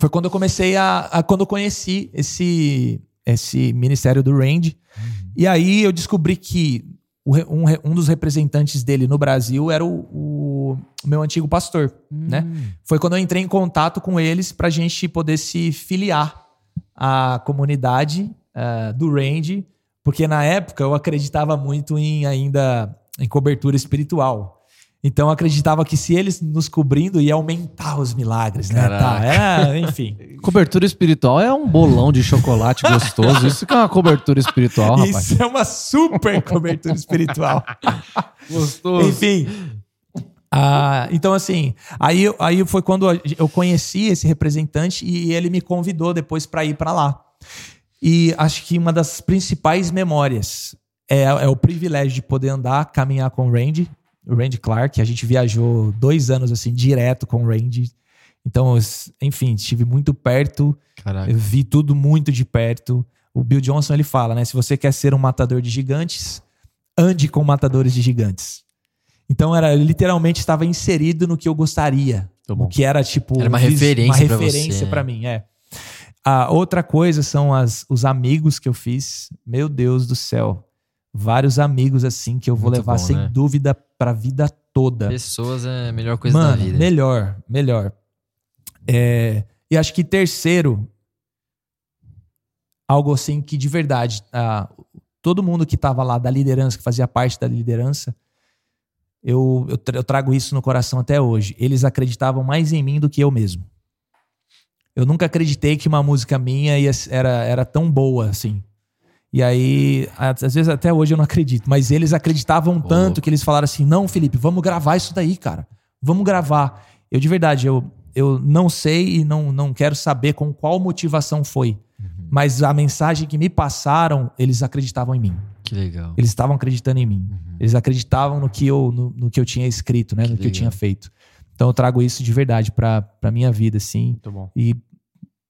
foi quando eu comecei a, a- quando eu conheci esse esse ministério do Randy. E aí eu descobri que o um, um dos representantes dele no Brasil era o, o meu antigo pastor, né? Foi quando eu entrei em contato com eles pra gente poder se filiar à comunidade ah, do Randy, porque na época eu acreditava muito em ainda em cobertura espiritual. Então eu acreditava que se eles nos cobrindo ia aumentar os milagres, né? Tá, era, enfim. Cobertura espiritual é um bolão de chocolate gostoso. Isso que é uma cobertura espiritual, rapaz. Isso é uma super cobertura espiritual. Gostoso. Enfim. Ah, então, assim, aí, aí foi quando eu conheci esse representante e ele me convidou depois para ir para lá. E acho que uma das principais memórias é, é o privilégio de poder andar, caminhar com o Randy, o Randy Clark. A gente viajou dois anos assim direto com o Randy. Então, enfim, estive muito perto. Vi tudo muito de perto. O Bill Johnson ele fala, né? Se você quer ser um matador de gigantes, ande com matadores de gigantes. Então era literalmente estava inserido no que eu gostaria, bom. o que era tipo Era uma referência uma pra referência para mim, é. A outra coisa são as, os amigos que eu fiz. Meu Deus do céu, vários amigos assim que eu vou Muito levar bom, sem né? dúvida para a vida toda. Pessoas é a melhor coisa Mano, da vida. melhor, melhor. É, e acho que terceiro, algo assim que de verdade, ah, todo mundo que estava lá da liderança, que fazia parte da liderança, eu, eu, tra- eu trago isso no coração até hoje. Eles acreditavam mais em mim do que eu mesmo. Eu nunca acreditei que uma música minha ia, era, era tão boa assim. E aí, às vezes até hoje eu não acredito, mas eles acreditavam tanto que eles falaram assim: não, Felipe, vamos gravar isso daí, cara. Vamos gravar. Eu, de verdade, eu, eu não sei e não, não quero saber com qual motivação foi. Mas a mensagem que me passaram, eles acreditavam em mim. Que legal. Eles estavam acreditando em mim. Eles acreditavam no que eu, no, no que eu tinha escrito, né? Que no que eu tinha feito. Então eu trago isso de verdade pra, pra minha vida, assim. Muito bom. E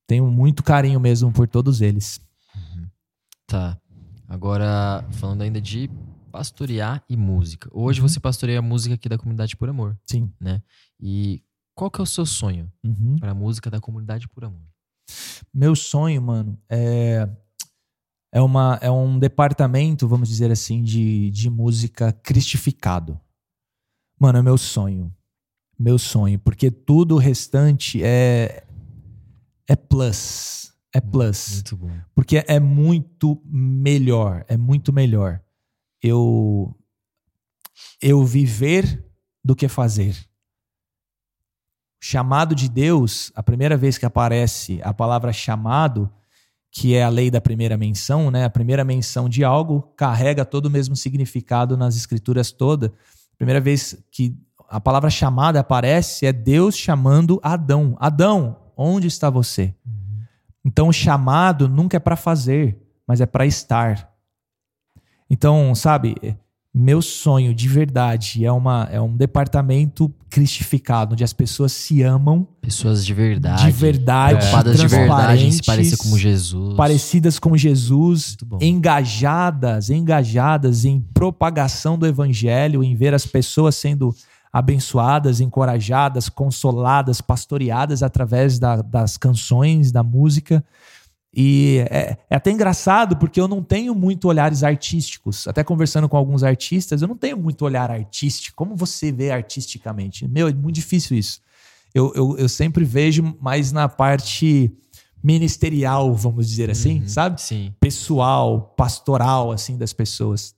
tenho muito carinho mesmo por todos eles. Tá. Agora, falando ainda de pastorear e música. Hoje Uhum. você pastoreia a música aqui da Comunidade Por Amor. Sim. E qual que é o seu sonho Uhum. para a música da Comunidade Por Amor? Meu sonho, mano, é, é, uma, é um departamento, vamos dizer assim, de, de música cristificado. Mano, é meu sonho. Meu sonho. Porque tudo o restante é, é plus. É plus. Muito bom. Porque é muito melhor. É muito melhor eu, eu viver do que fazer. Chamado de Deus, a primeira vez que aparece a palavra chamado, que é a lei da primeira menção, né? A primeira menção de algo carrega todo o mesmo significado nas escrituras toda. A primeira vez que a palavra chamada aparece é Deus chamando Adão. Adão, onde está você? Então o chamado nunca é para fazer, mas é para estar. Então, sabe, meu sonho de verdade é, uma, é um departamento cristificado, onde as pessoas se amam Pessoas de verdade. de verdade, Preocupadas de verdade se parecer como Jesus. parecidas com Jesus, engajadas, engajadas em propagação do evangelho, em ver as pessoas sendo abençoadas, encorajadas, consoladas, pastoreadas através da- das canções, da música. E é, é até engraçado porque eu não tenho muito olhares artísticos. Até conversando com alguns artistas, eu não tenho muito olhar artístico. Como você vê artisticamente? Meu, é muito difícil isso. Eu, eu, eu sempre vejo mais na parte ministerial, vamos dizer assim, Uhum. sabe? Sim. Pessoal, pastoral, assim, das pessoas.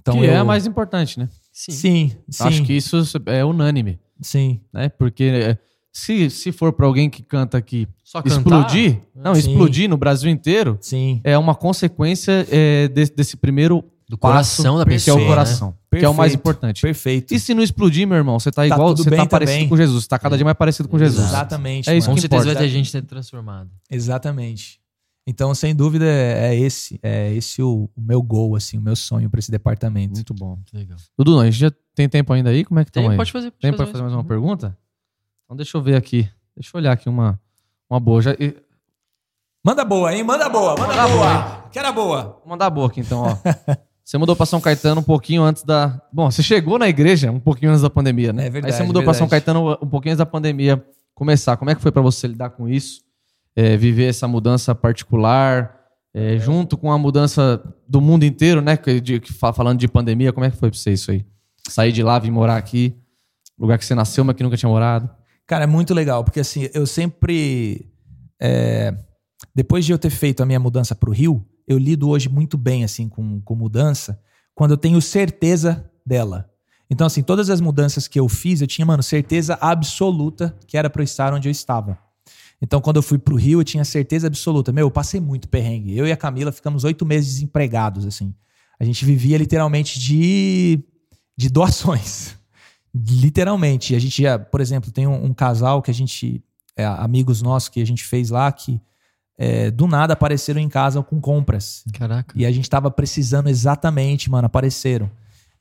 Então que eu, é a mais importante, né? Sim. Sim, sim. Acho que isso é unânime, Sim. né? Porque é, se, se for pra alguém que canta aqui Só cantar? explodir, não, Sim. explodir no Brasil inteiro, Sim. é uma consequência é, desse, desse primeiro Do coração da que é pessoa. o né? coração, que é o mais Perfeito. importante. Perfeito. E se não explodir, meu irmão, você tá igual, tudo você tá bem parecido também. com Jesus, você tá cada dia mais parecido com Jesus. Exatamente. É isso Com mano. que certeza importa. vai ter gente sendo transformada. Exatamente. Então, sem dúvida, é esse, é esse o, o meu gol, assim, o meu sonho para esse departamento. Muito bom. Legal. Dudu, a gente já tem tempo ainda aí? Como é que Tem, aí? pode fazer. Pode Tem pra fazer mais uma pergunta? Então deixa eu ver aqui. Deixa eu olhar aqui uma, uma boa. Já, Manda boa, hein? Manda boa, manda, Manda boa. Que era boa. vou mandar a boa aqui então, ó. Você mudou pra São Caetano um pouquinho antes da. Bom, você chegou na igreja um pouquinho antes da pandemia, né? É verdade, Aí você mudou pra São. Caetano um pouquinho antes da pandemia começar. Como é que foi pra você lidar com isso? É, viver essa mudança particular, é, junto com a mudança do mundo inteiro, né? Que- de- que fa- falando de pandemia, como é que foi pra você isso aí? Sair de lá, vir morar aqui, lugar que você nasceu, mas que nunca tinha morado. Cara, é muito legal, porque assim, eu sempre. é, depois de eu ter feito a minha mudança pro Rio, eu lido hoje muito bem, assim, com, com mudança, quando eu tenho certeza dela. Então, assim, todas as mudanças que eu fiz, eu tinha, mano, certeza absoluta que era pra eu estar onde eu estava. Então, quando eu fui pro Rio, eu tinha certeza absoluta. Meu, eu passei muito perrengue. Eu e a Camila ficamos oito meses desempregados, assim. A gente vivia literalmente de, de doações. Literalmente. A gente já, por exemplo, tem um, um casal que a gente, é, amigos nossos que a gente fez lá, que é, do nada apareceram em casa com compras. Caraca. E a gente tava precisando exatamente, mano, apareceram.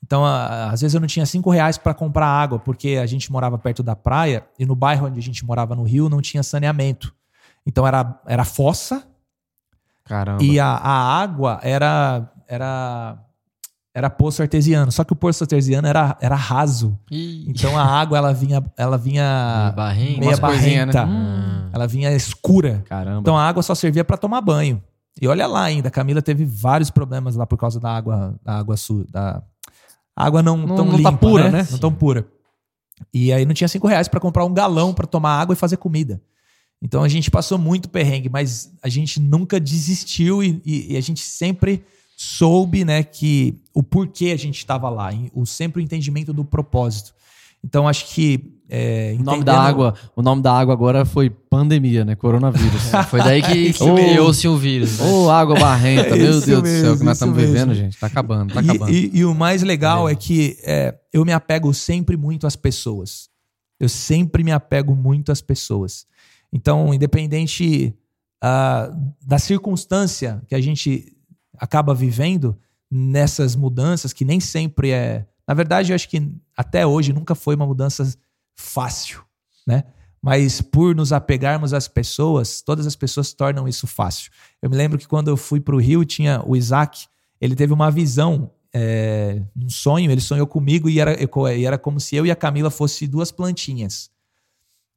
Então, a- às vezes eu não tinha cinco reais para comprar água, porque a gente morava perto da praia e no bairro onde a gente morava no Rio não tinha saneamento. Então era, era fossa Caramba. e a, a água era, era, era poço artesiano. Só que o poço artesiano era, era raso. Ih, Então a água ela vinha, ela vinha barrinha. meia né? barrenta. Hum. Ela vinha escura. Caramba. Então a água só servia para tomar banho. E olha lá ainda, a Camila teve vários problemas lá por causa da água, da água su, da água não, Não- tão não tá limpa, pura, né? Não tão pura. E aí não tinha cinco reais para comprar um galão para tomar água e fazer comida. Então a gente passou muito perrengue, mas a gente nunca desistiu e, e- e a gente sempre soube, né, que o porquê a gente estava lá, o sempre o entendimento do propósito. Então acho que é, O nome entendendo- da água, o nome da água agora foi pandemia, né? Coronavírus. Foi daí que mesmo. criou-se o vírus. né? Ô, água barrenta, É meu Deus do céu, mesmo, que nós estamos mesmo. vivendo, gente. Tá acabando, tá E- acabando. E, e o mais legal é que é, eu me apego sempre muito às pessoas. Eu sempre me apego muito às pessoas. Então, independente ah, da circunstância que a gente acaba vivendo nessas mudanças, que nem sempre é. Na verdade, eu acho que até hoje nunca foi uma mudança fácil, né? Mas por nos apegarmos às pessoas, todas as pessoas tornam isso fácil. Eu me lembro que quando eu fui para o Rio, tinha o Isaac, ele teve uma visão, é, um sonho, ele sonhou comigo e era, e era como se eu e a Camila fossem duas plantinhas.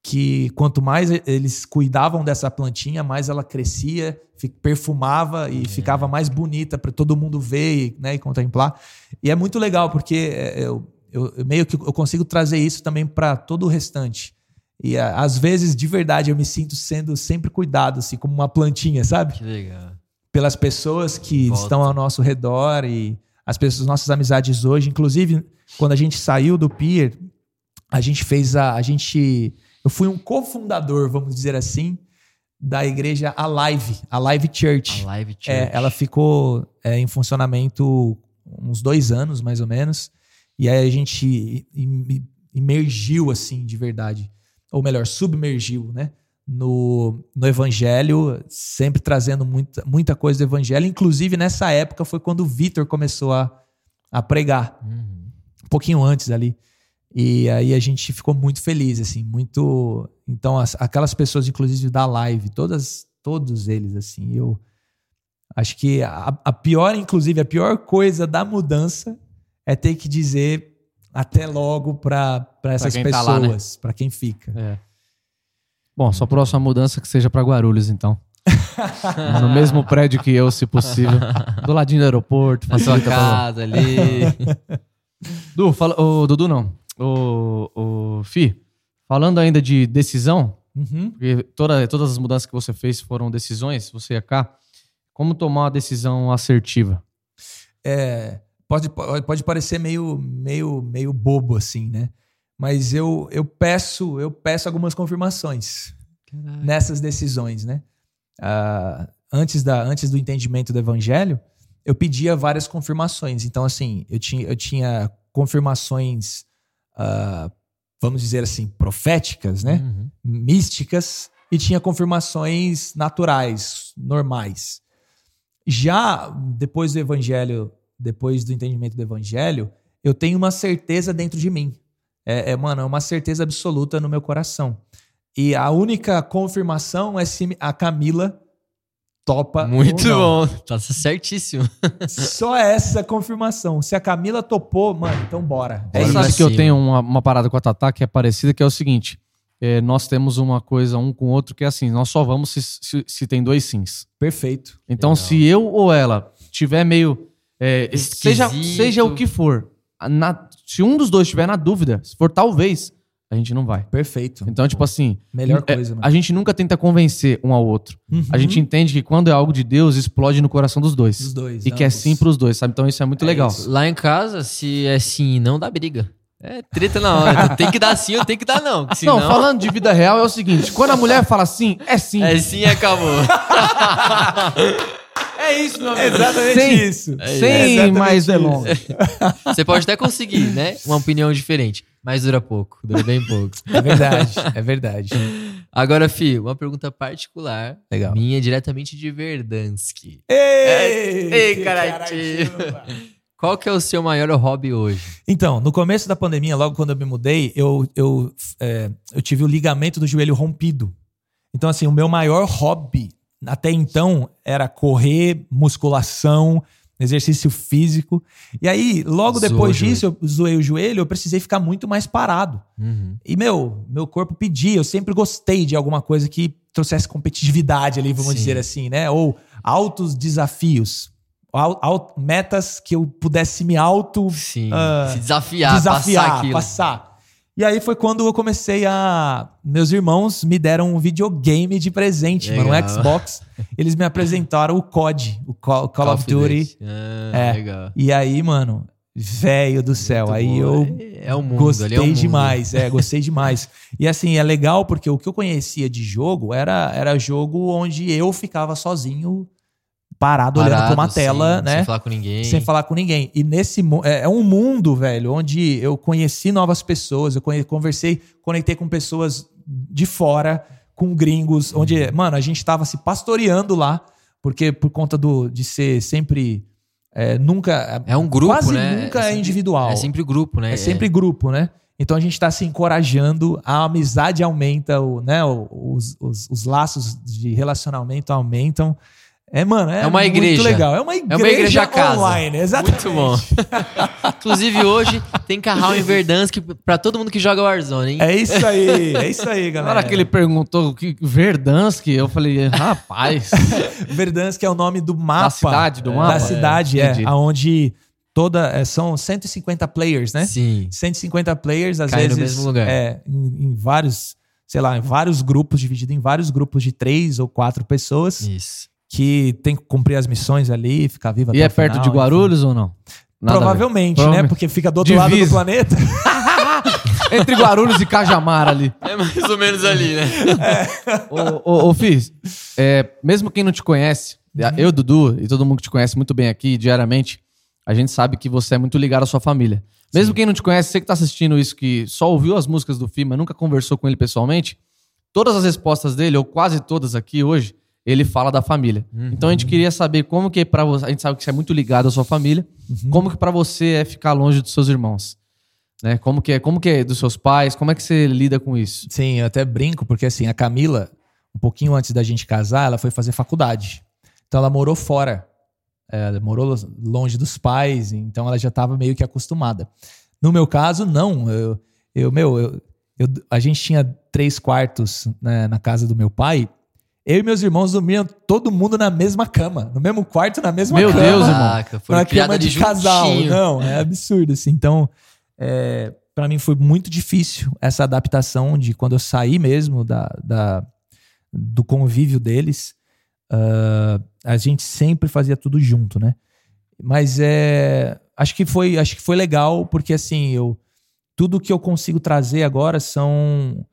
Que quanto mais eles cuidavam dessa plantinha, mais ela crescia, perfumava e ficava mais bonita para todo mundo ver e, né, e contemplar. E é muito legal, porque é, eu, eu- eu meio que eu consigo trazer isso também para todo o restante. E a- às vezes, de verdade, eu me sinto sendo sempre cuidado, assim, como uma plantinha, sabe? Que legal. pelas pessoas que Volta. estão ao nosso redor e as pessoas, nossas amizades hoje. Inclusive, quando a gente saiu do Pier, a gente fez a. A gente. Eu fui um cofundador, vamos dizer assim, da igreja Alive, Alive Church. A live church. É, ela ficou é, em funcionamento uns dois anos, mais ou menos. E aí a gente im- imergiu, assim, de verdade. Ou melhor, submergiu, né? No, no evangelho, sempre trazendo muita, muita coisa do evangelho. Inclusive, nessa época foi quando o Vitor começou a, a pregar Uhum. um pouquinho antes ali. E aí a gente ficou muito feliz, assim, muito. Então, as- aquelas pessoas, inclusive da live, todas, todos eles, assim, eu acho que a, a pior, inclusive, a pior coisa da mudança é ter que dizer até logo para essas tá né? pessoas, para quem fica. É. Bom, sua próxima mudança que seja pra Guarulhos, então. no mesmo prédio que eu, se possível. Do ladinho do aeroporto. Na sua pra- casa ali. Du, fala, ô, Dudu não. O, o Fi, falando ainda de decisão, Uhum. porque toda, todas as mudanças que você fez foram decisões, você ia cá. Como tomar uma decisão assertiva? é, pode, pode parecer meio, meio, meio bobo assim, né? Mas eu, eu peço eu peço algumas confirmações nessas decisões, né? Ah, antes, da, antes do entendimento do evangelho, eu pedia várias confirmações. Então, assim, eu tinha, eu tinha confirmações, ah, vamos dizer assim, proféticas, né? Uhum. místicas e tinha confirmações naturais, normais. Já depois do evangelho, depois do entendimento do evangelho, eu tenho uma certeza dentro de mim. É, é, mano, é uma certeza absoluta no meu coração. E a única confirmação é se a Camila topa. Muito ou não. bom. Tá certíssimo. Só essa confirmação. Se a Camila topou, mano, então bora. É, É Bora sabe que eu tenho uma, uma parada com a Tatá que é parecida, que é o seguinte: é, nós temos uma coisa um com o outro que é assim, nós só vamos se, se, se tem dois sims. Perfeito. Então, Legal. se eu ou ela tiver meio. é, seja, seja o que for, na- se um dos dois estiver na dúvida, se for talvez, a gente não vai. Perfeito. Então, tipo assim, Melhor é, coisa, mano. a gente nunca tenta convencer um ao outro. Uhum. A gente entende que quando é algo de Deus, explode no coração dos dois. Dos dois. E que é sim pros dois, sabe? Então isso é muito É legal. isso. Lá em casa, se é sim e não, dá briga. É treta na hora. tem que dar sim ou tem que dar não. que Não, senão- falando de vida real, é o seguinte: quando a mulher fala sim, é sim. É sim e acabou. É isso, meu Exatamente Sem- isso. Sem exatamente mais delongas. Você pode até conseguir, né? Uma opinião diferente. Mas dura pouco. Dura bem pouco. É verdade, é verdade. Agora, Fih, uma pergunta particular. Legal. Minha diretamente de Verdansk. Ei, Ei, que caratinho. caratinho. Qual que é o seu maior hobby hoje? Então, no começo da pandemia, logo quando eu me mudei, eu, eu, é, eu tive o ligamento do joelho rompido. Então, assim, o meu maior hobby até então era correr, musculação, exercício físico. E aí, logo Zoou depois disso, eu zoei o joelho, eu precisei ficar muito mais parado. Uhum. E, meu, meu corpo pedia, eu sempre gostei de alguma coisa que trouxesse competitividade ali, vamos Sim. dizer assim, né? Ou altos desafios, al- al- metas que eu pudesse me auto Sim. Ah, Se desafiar, desafiar, passar aquilo. passar. E aí foi quando eu comecei a. Meus irmãos me deram um videogame de presente, mano, um Legal. Xbox. Eles me apresentaram o COD, o Call, Call of Duty. Ah, É. Legal. E aí, mano, velho do céu, Muito aí bom. eu É, é o mundo, gostei é o mundo. demais, é, gostei demais. E assim, é legal porque o que eu conhecia de jogo era, era jogo onde eu ficava sozinho, parado, olhando pra uma Parado, tela, sim, né? Sem falar com ninguém. sem falar com ninguém. E nesse é, é um mundo, velho, onde eu conheci novas pessoas, eu conversei, conectei com pessoas de fora, com gringos, Uhum. onde, mano, a gente tava se pastoreando lá, porque por conta do, de ser sempre. é, nunca. É um grupo, quase né? nunca é, sempre- individual. É sempre grupo, né? É sempre grupo, né? Então a gente tá se encorajando, a amizade aumenta, o, né, os, os, os laços de relacionamento aumentam. É, mano, é, É uma muito igreja. legal. É uma igreja, igreja casa. online, exatamente. Muito bom. Inclusive, hoje tem carral em Verdansk pra todo mundo que joga Warzone, hein? É isso aí, é isso aí, Na galera. hora que ele perguntou o que Verdansk, eu falei, rapaz, Verdansk é o nome do mapa. cidade, do Da mapa? cidade, É, é. entendi. Onde toda, é, são 150 players, né? Sim. 150 players, às Cai no vezes. mesmo lugar. É, em, em vários, sei lá, em vários grupos, dividido em vários grupos de três ou quatro pessoas, Isso. Que tem que cumprir as missões ali, ficar viva e até é o perto final, de enfim. Guarulhos ou não? Nada. Provavelmente, né? Porque fica do outro lado do Divisa. planeta. Entre Guarulhos e Cajamar ali. É mais ou menos ali, né? ô, ô, ô Fiz, é, mesmo quem não te conhece, eu, Dudu, e todo mundo que te conhece muito bem aqui diariamente, a gente sabe que você é muito ligado à sua família. Mesmo quem não te conhece, você que tá assistindo isso, que só ouviu as músicas do filme, mas nunca conversou com ele pessoalmente, todas as respostas dele, ou quase todas aqui hoje, ele fala da família. Então a gente queria saber como que para você, a gente sabe que você é muito ligado à sua família, como que para você é ficar longe dos seus irmãos? Né? Como que é, como que é dos seus pais? Como é que você lida com isso? Sim, eu até brinco, porque assim, a Camila, um pouquinho antes da gente casar, ela foi fazer faculdade. Então ela morou fora. É, Ela morou longe dos pais, então ela já estava meio que acostumada. No meu caso, não. Eu, eu meu, eu, eu- a gente tinha três quartos né, na casa do meu pai. Eu e meus irmãos dormiam todo mundo na mesma cama, no mesmo quarto, na mesma Meu cama. Deus, irmão. Caraca, foi na criada cama de de casal. Não, é absurdo, assim. Então, é, para mim foi muito difícil essa adaptação de quando eu saí mesmo da, da- do convívio deles. ah, a gente sempre fazia tudo junto, né? Mas é, acho que foi, acho que foi legal porque assim eu tudo que eu consigo trazer agora são,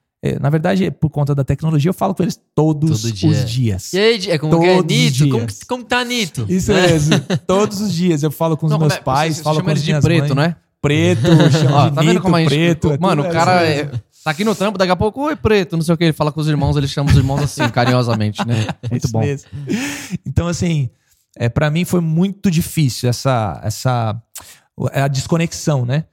na verdade, por conta da tecnologia, eu falo com eles todos Todo dia. os dias. E aí, é como que é? Todos os Nito? Como, como que tá Nito? Isso Né? mesmo. Todos os dias eu falo com os Não, meus é- pais, você falo chama com eles as de minhas preto, mães. né? Preto, chama Ó, de tá vendo Nito, como a gente. preto. é mano, o cara é. Tá aqui no trampo, daqui a pouco, oi, preto, não sei o que. Ele fala com os irmãos, ele chama os irmãos assim, carinhosamente, né? Muito Isso bom. mesmo. Então, assim, é, para mim foi muito difícil essa, essa a desconexão, né?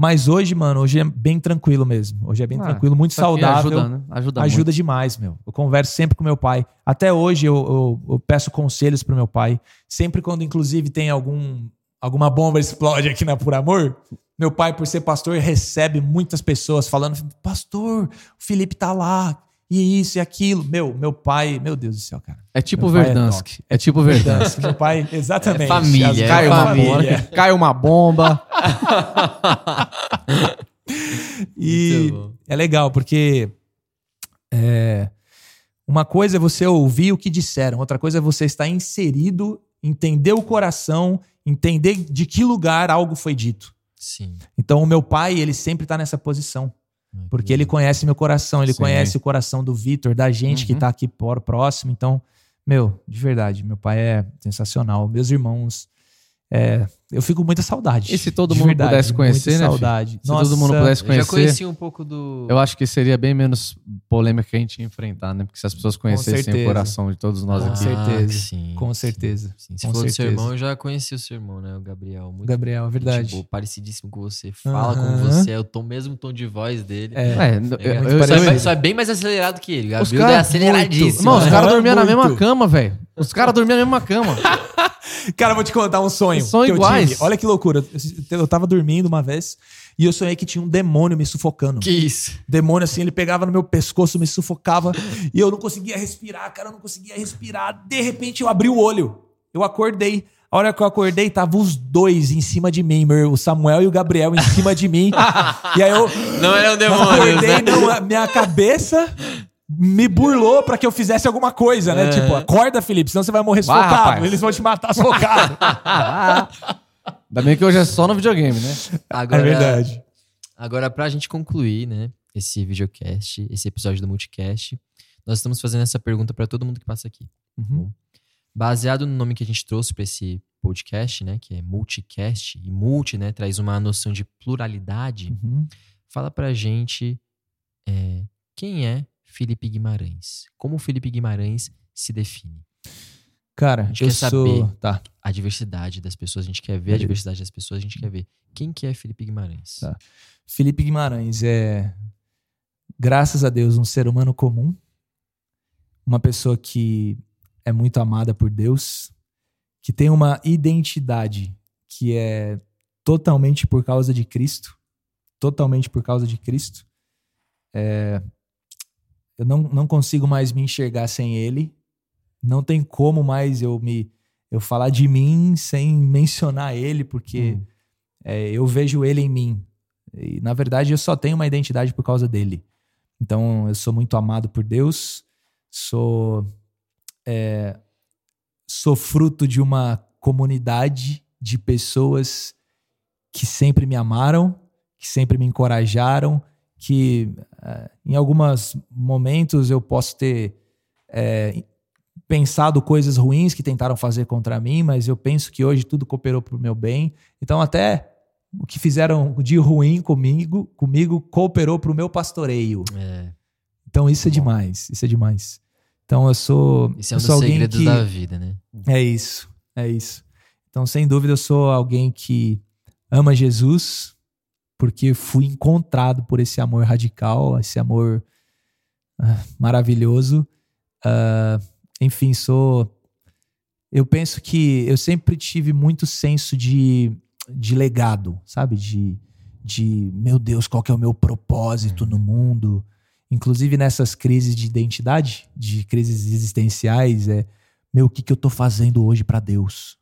Mas hoje, mano, hoje é bem tranquilo mesmo. Hoje é bem Ah, tranquilo, muito saudável. Ajuda, né? Ajuda, Ajuda muito. demais, meu. Eu converso sempre com meu pai. Até hoje eu, eu- eu peço conselhos pro meu pai. Sempre quando, inclusive, tem algum alguma bomba explode aqui na Por Amor, meu pai, por ser pastor, recebe muitas pessoas falando: Pastor, o Felipe tá lá, e isso e aquilo. Meu, meu pai, meu Deus do céu, cara. É tipo é Verdansk. É, tipo Verdansk. meu pai, exatamente. É família, As- é Cai uma família. bomba. Cai uma bomba. E é legal, porque é, uma coisa é você ouvir o que disseram, outra coisa é você estar inserido, entender o coração, entender de que lugar algo foi dito. Sim. Então, o meu pai, ele sempre está nessa posição, porque ele conhece meu coração, ele Sim. conhece o coração do Vitor, da gente que Uhum. tá aqui por próximo. Então, meu, de verdade, meu pai é sensacional. Meus irmãos, é, eu fico com muita saudade. E se todo mundo verdade, pudesse conhecer, muita né, saudade. Se todo mundo pudesse Eu já conhecer, conheci um pouco do. eu acho que seria bem menos polêmica que a gente ia enfrentar, né? Porque se as pessoas conhecessem certeza. o coração de todos nós Com aqui. certeza. sim, Com sim, certeza. sim. Se Com for do seu certeza. irmão, eu já conheci o seu irmão, né? O Gabriel. Muito Gabriel, é verdade. Tipo, parecidíssimo com você. Fala como você é, o tom, mesmo tom de voz dele. É. É, É, eu- só, eu- é, parecido. só é bem mais acelerado que ele. O Os Gabriel cara- é aceleradíssimo. Irmão, os né? caras dormiam na mesma cama, velho. Os caras dormiam na mesma cama. Cara, eu vou te contar um sonho. São eu iguais. tive. Olha que loucura. Eu, eu tava dormindo uma vez e eu sonhei que tinha um demônio me sufocando. Que isso? Demônio, assim, ele pegava no meu pescoço, me sufocava e eu não conseguia respirar, cara, eu não conseguia respirar. De repente eu abri o olho. Eu acordei. A hora que eu acordei, tava os dois em cima de mim, meu, o Samuel e o Gabriel em cima de mim. e aí eu Não era um demônio. acordei, né? não, minha cabeça me burlou pra que eu fizesse alguma coisa, né? É. Tipo, acorda, Felipe, senão você vai morrer sufocado. rapaz. Eles vão te matar sufocado. Ainda bem que hoje é só no videogame, né? Agora, é verdade. Agora, pra gente concluir, né, esse videocast, esse episódio do Multicast, nós estamos fazendo essa pergunta pra todo mundo que passa aqui. Uhum. Baseado no nome que a gente trouxe pra esse podcast, né, que é Multicast, e multi, né, traz uma noção de pluralidade, Uhum. fala pra gente é, quem é Felipe Guimarães. Como o Felipe Guimarães se define. Cara, gente eu quer sou... saber. Tá. A diversidade das pessoas, a gente quer ver a diversidade das pessoas, a gente quer ver quem que é Felipe Guimarães. Tá. Felipe Guimarães é, graças a Deus, um ser humano comum. Uma pessoa que é muito amada por Deus. Que tem uma identidade que é totalmente por causa de Cristo. Totalmente por causa de Cristo. É, eu não, não consigo mais me enxergar sem Ele. Não tem como mais eu me eu falar de mim sem mencionar Ele, porque Hum. é, eu vejo Ele em mim. E, na verdade, eu só tenho uma identidade por causa dele. Então, eu sou muito amado por Deus, sou, é, sou fruto de uma comunidade de pessoas que sempre me amaram, que sempre me encorajaram, que é, em alguns momentos eu posso ter é, pensado coisas ruins que tentaram fazer contra mim, mas eu penso que hoje tudo cooperou para o meu bem. Então, até o que fizeram de ruim comigo, comigo cooperou para o meu pastoreio. É, Então isso é demais, isso é demais. Então eu sou, esse é um dos segredos que da vida, né? é isso, é isso. Então sem dúvida eu sou alguém que ama Jesus porque fui encontrado por esse amor radical, esse amor ah, maravilhoso. Ah, enfim, sou. Eu penso que eu sempre tive muito senso de, de legado, sabe? De, de, meu Deus, qual que é o meu propósito no mundo? Inclusive nessas crises de identidade, de crises existenciais, é, meu, o que, que eu tô fazendo hoje para Deus?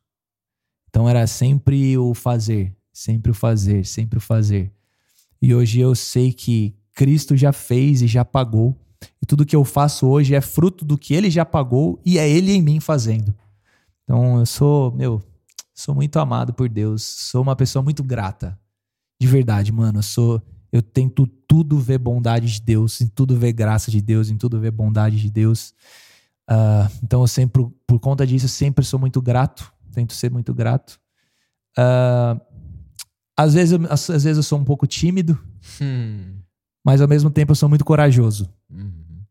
Então era sempre o fazer, sempre o fazer, sempre o fazer. E hoje eu sei que Cristo já fez e já pagou. E tudo que eu faço hoje é fruto do que ele já pagou e é ele em mim fazendo. Então eu sou, meu, sou muito amado por Deus, sou uma pessoa muito grata. De verdade, mano, eu sou eu tento tudo ver bondade de Deus, em tudo ver graça de Deus, em tudo ver bondade de Deus. Ah, então eu sempre, por conta disso, eu sempre sou muito grato, tento ser muito grato. Ah, às vezes, eu, às, às vezes eu sou um pouco tímido, Hum, mas ao mesmo tempo eu sou muito corajoso. Uhum.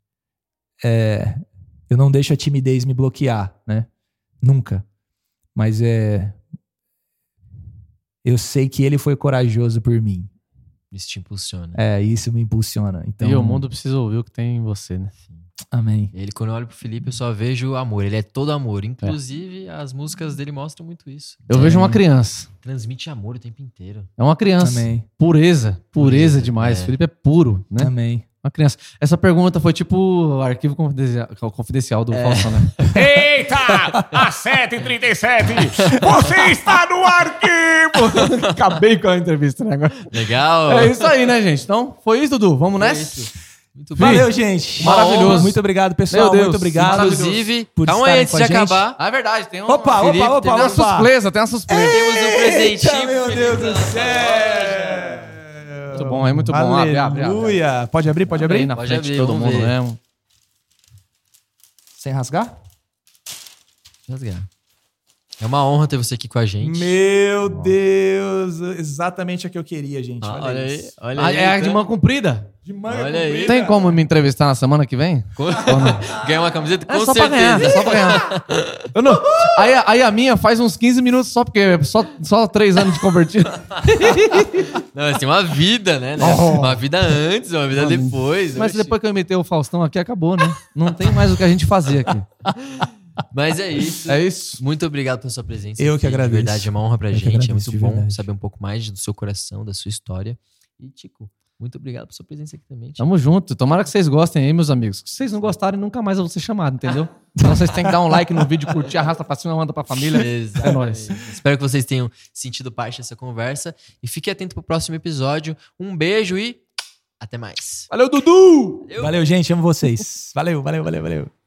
É, eu não deixo a timidez me bloquear, né? Nunca. Mas é. Eu sei que ele foi corajoso por mim. Isso te impulsiona. É, isso me impulsiona. Então, E o mundo precisa ouvir o que tem em você, né? Amém. Ele, quando eu olho pro Felipe, eu só vejo amor. Ele é todo amor. Inclusive, as músicas dele mostram muito isso. Eu vejo uma criança. Transmite amor o tempo inteiro. É uma criança. Amém. Pureza. Pureza Pureza, demais. é. Felipe é puro, né? Amém. Uma criança. Essa pergunta foi tipo o arquivo confidencial, confidencial do Faustão, né? Eita! Às 7h37, você está no arquivo! Acabei com a entrevista, né? Agora. Legal? É isso aí, né, gente? Então, foi isso, Dudu. Vamos É nessa? isso. Muito Valeu, gente. Maravilhoso. Muito obrigado, pessoal. Meu Deus. Muito obrigado. Inclusive, por aí, estarem antes de acabar, Ah, é verdade. Tem um... Opa, Felipe, opa, tem opa, Tem uma opa. surpresa, tem uma surpresa. temos um presentinho. Meu Deus do céu. Muito bom, é muito bom. Abre, abre, abre. Aleluia. Pode abrir, pode Abre abrir? na Pode frente abrir, de todo mundo ver. mesmo. Sem rasgar? Rasgar. É uma honra ter você aqui com a gente. Meu Deus. Exatamente o que eu queria, gente. Ah, olha, olha aí, isso. olha Ah, aí. é a de então. mão comprida? De manga Olha aí. comprida. Tem como me entrevistar na semana que vem? Ganhar uma camiseta? Com É só pra ganhar, é certeza. só pra ganhar. Eu não- aí, a- aí a minha faz uns 15 minutos só, porque é só, só 3 anos de convertido. Não, mas tem uma vida, né? né? Oh. Uma vida antes, uma vida depois. Mas depois que eu imitei o Faustão aqui, acabou, né? Não tem mais o que a gente fazer aqui. Mas é isso. É isso. Muito obrigado pela sua presença. Eu que aqui, agradeço. De verdade, é uma honra pra Eu que gente. É muito bom verdade. saber um pouco mais do seu coração, da sua história. E, Tico, muito obrigado pela sua presença aqui também. Tico. Tamo junto. Tomara que vocês gostem aí, meus amigos. Se vocês não gostarem, nunca mais eu vou ser chamado, entendeu? Então vocês têm que dar um like no vídeo, curtir, arrasta pra cima, manda pra família. Exatamente. É nóis. Espero que vocês tenham sentido parte dessa conversa. E fique atento pro próximo episódio. Um beijo e até mais. Valeu, Dudu! Eu- Valeu, gente. Amo vocês. Valeu, valeu, valeu, valeu.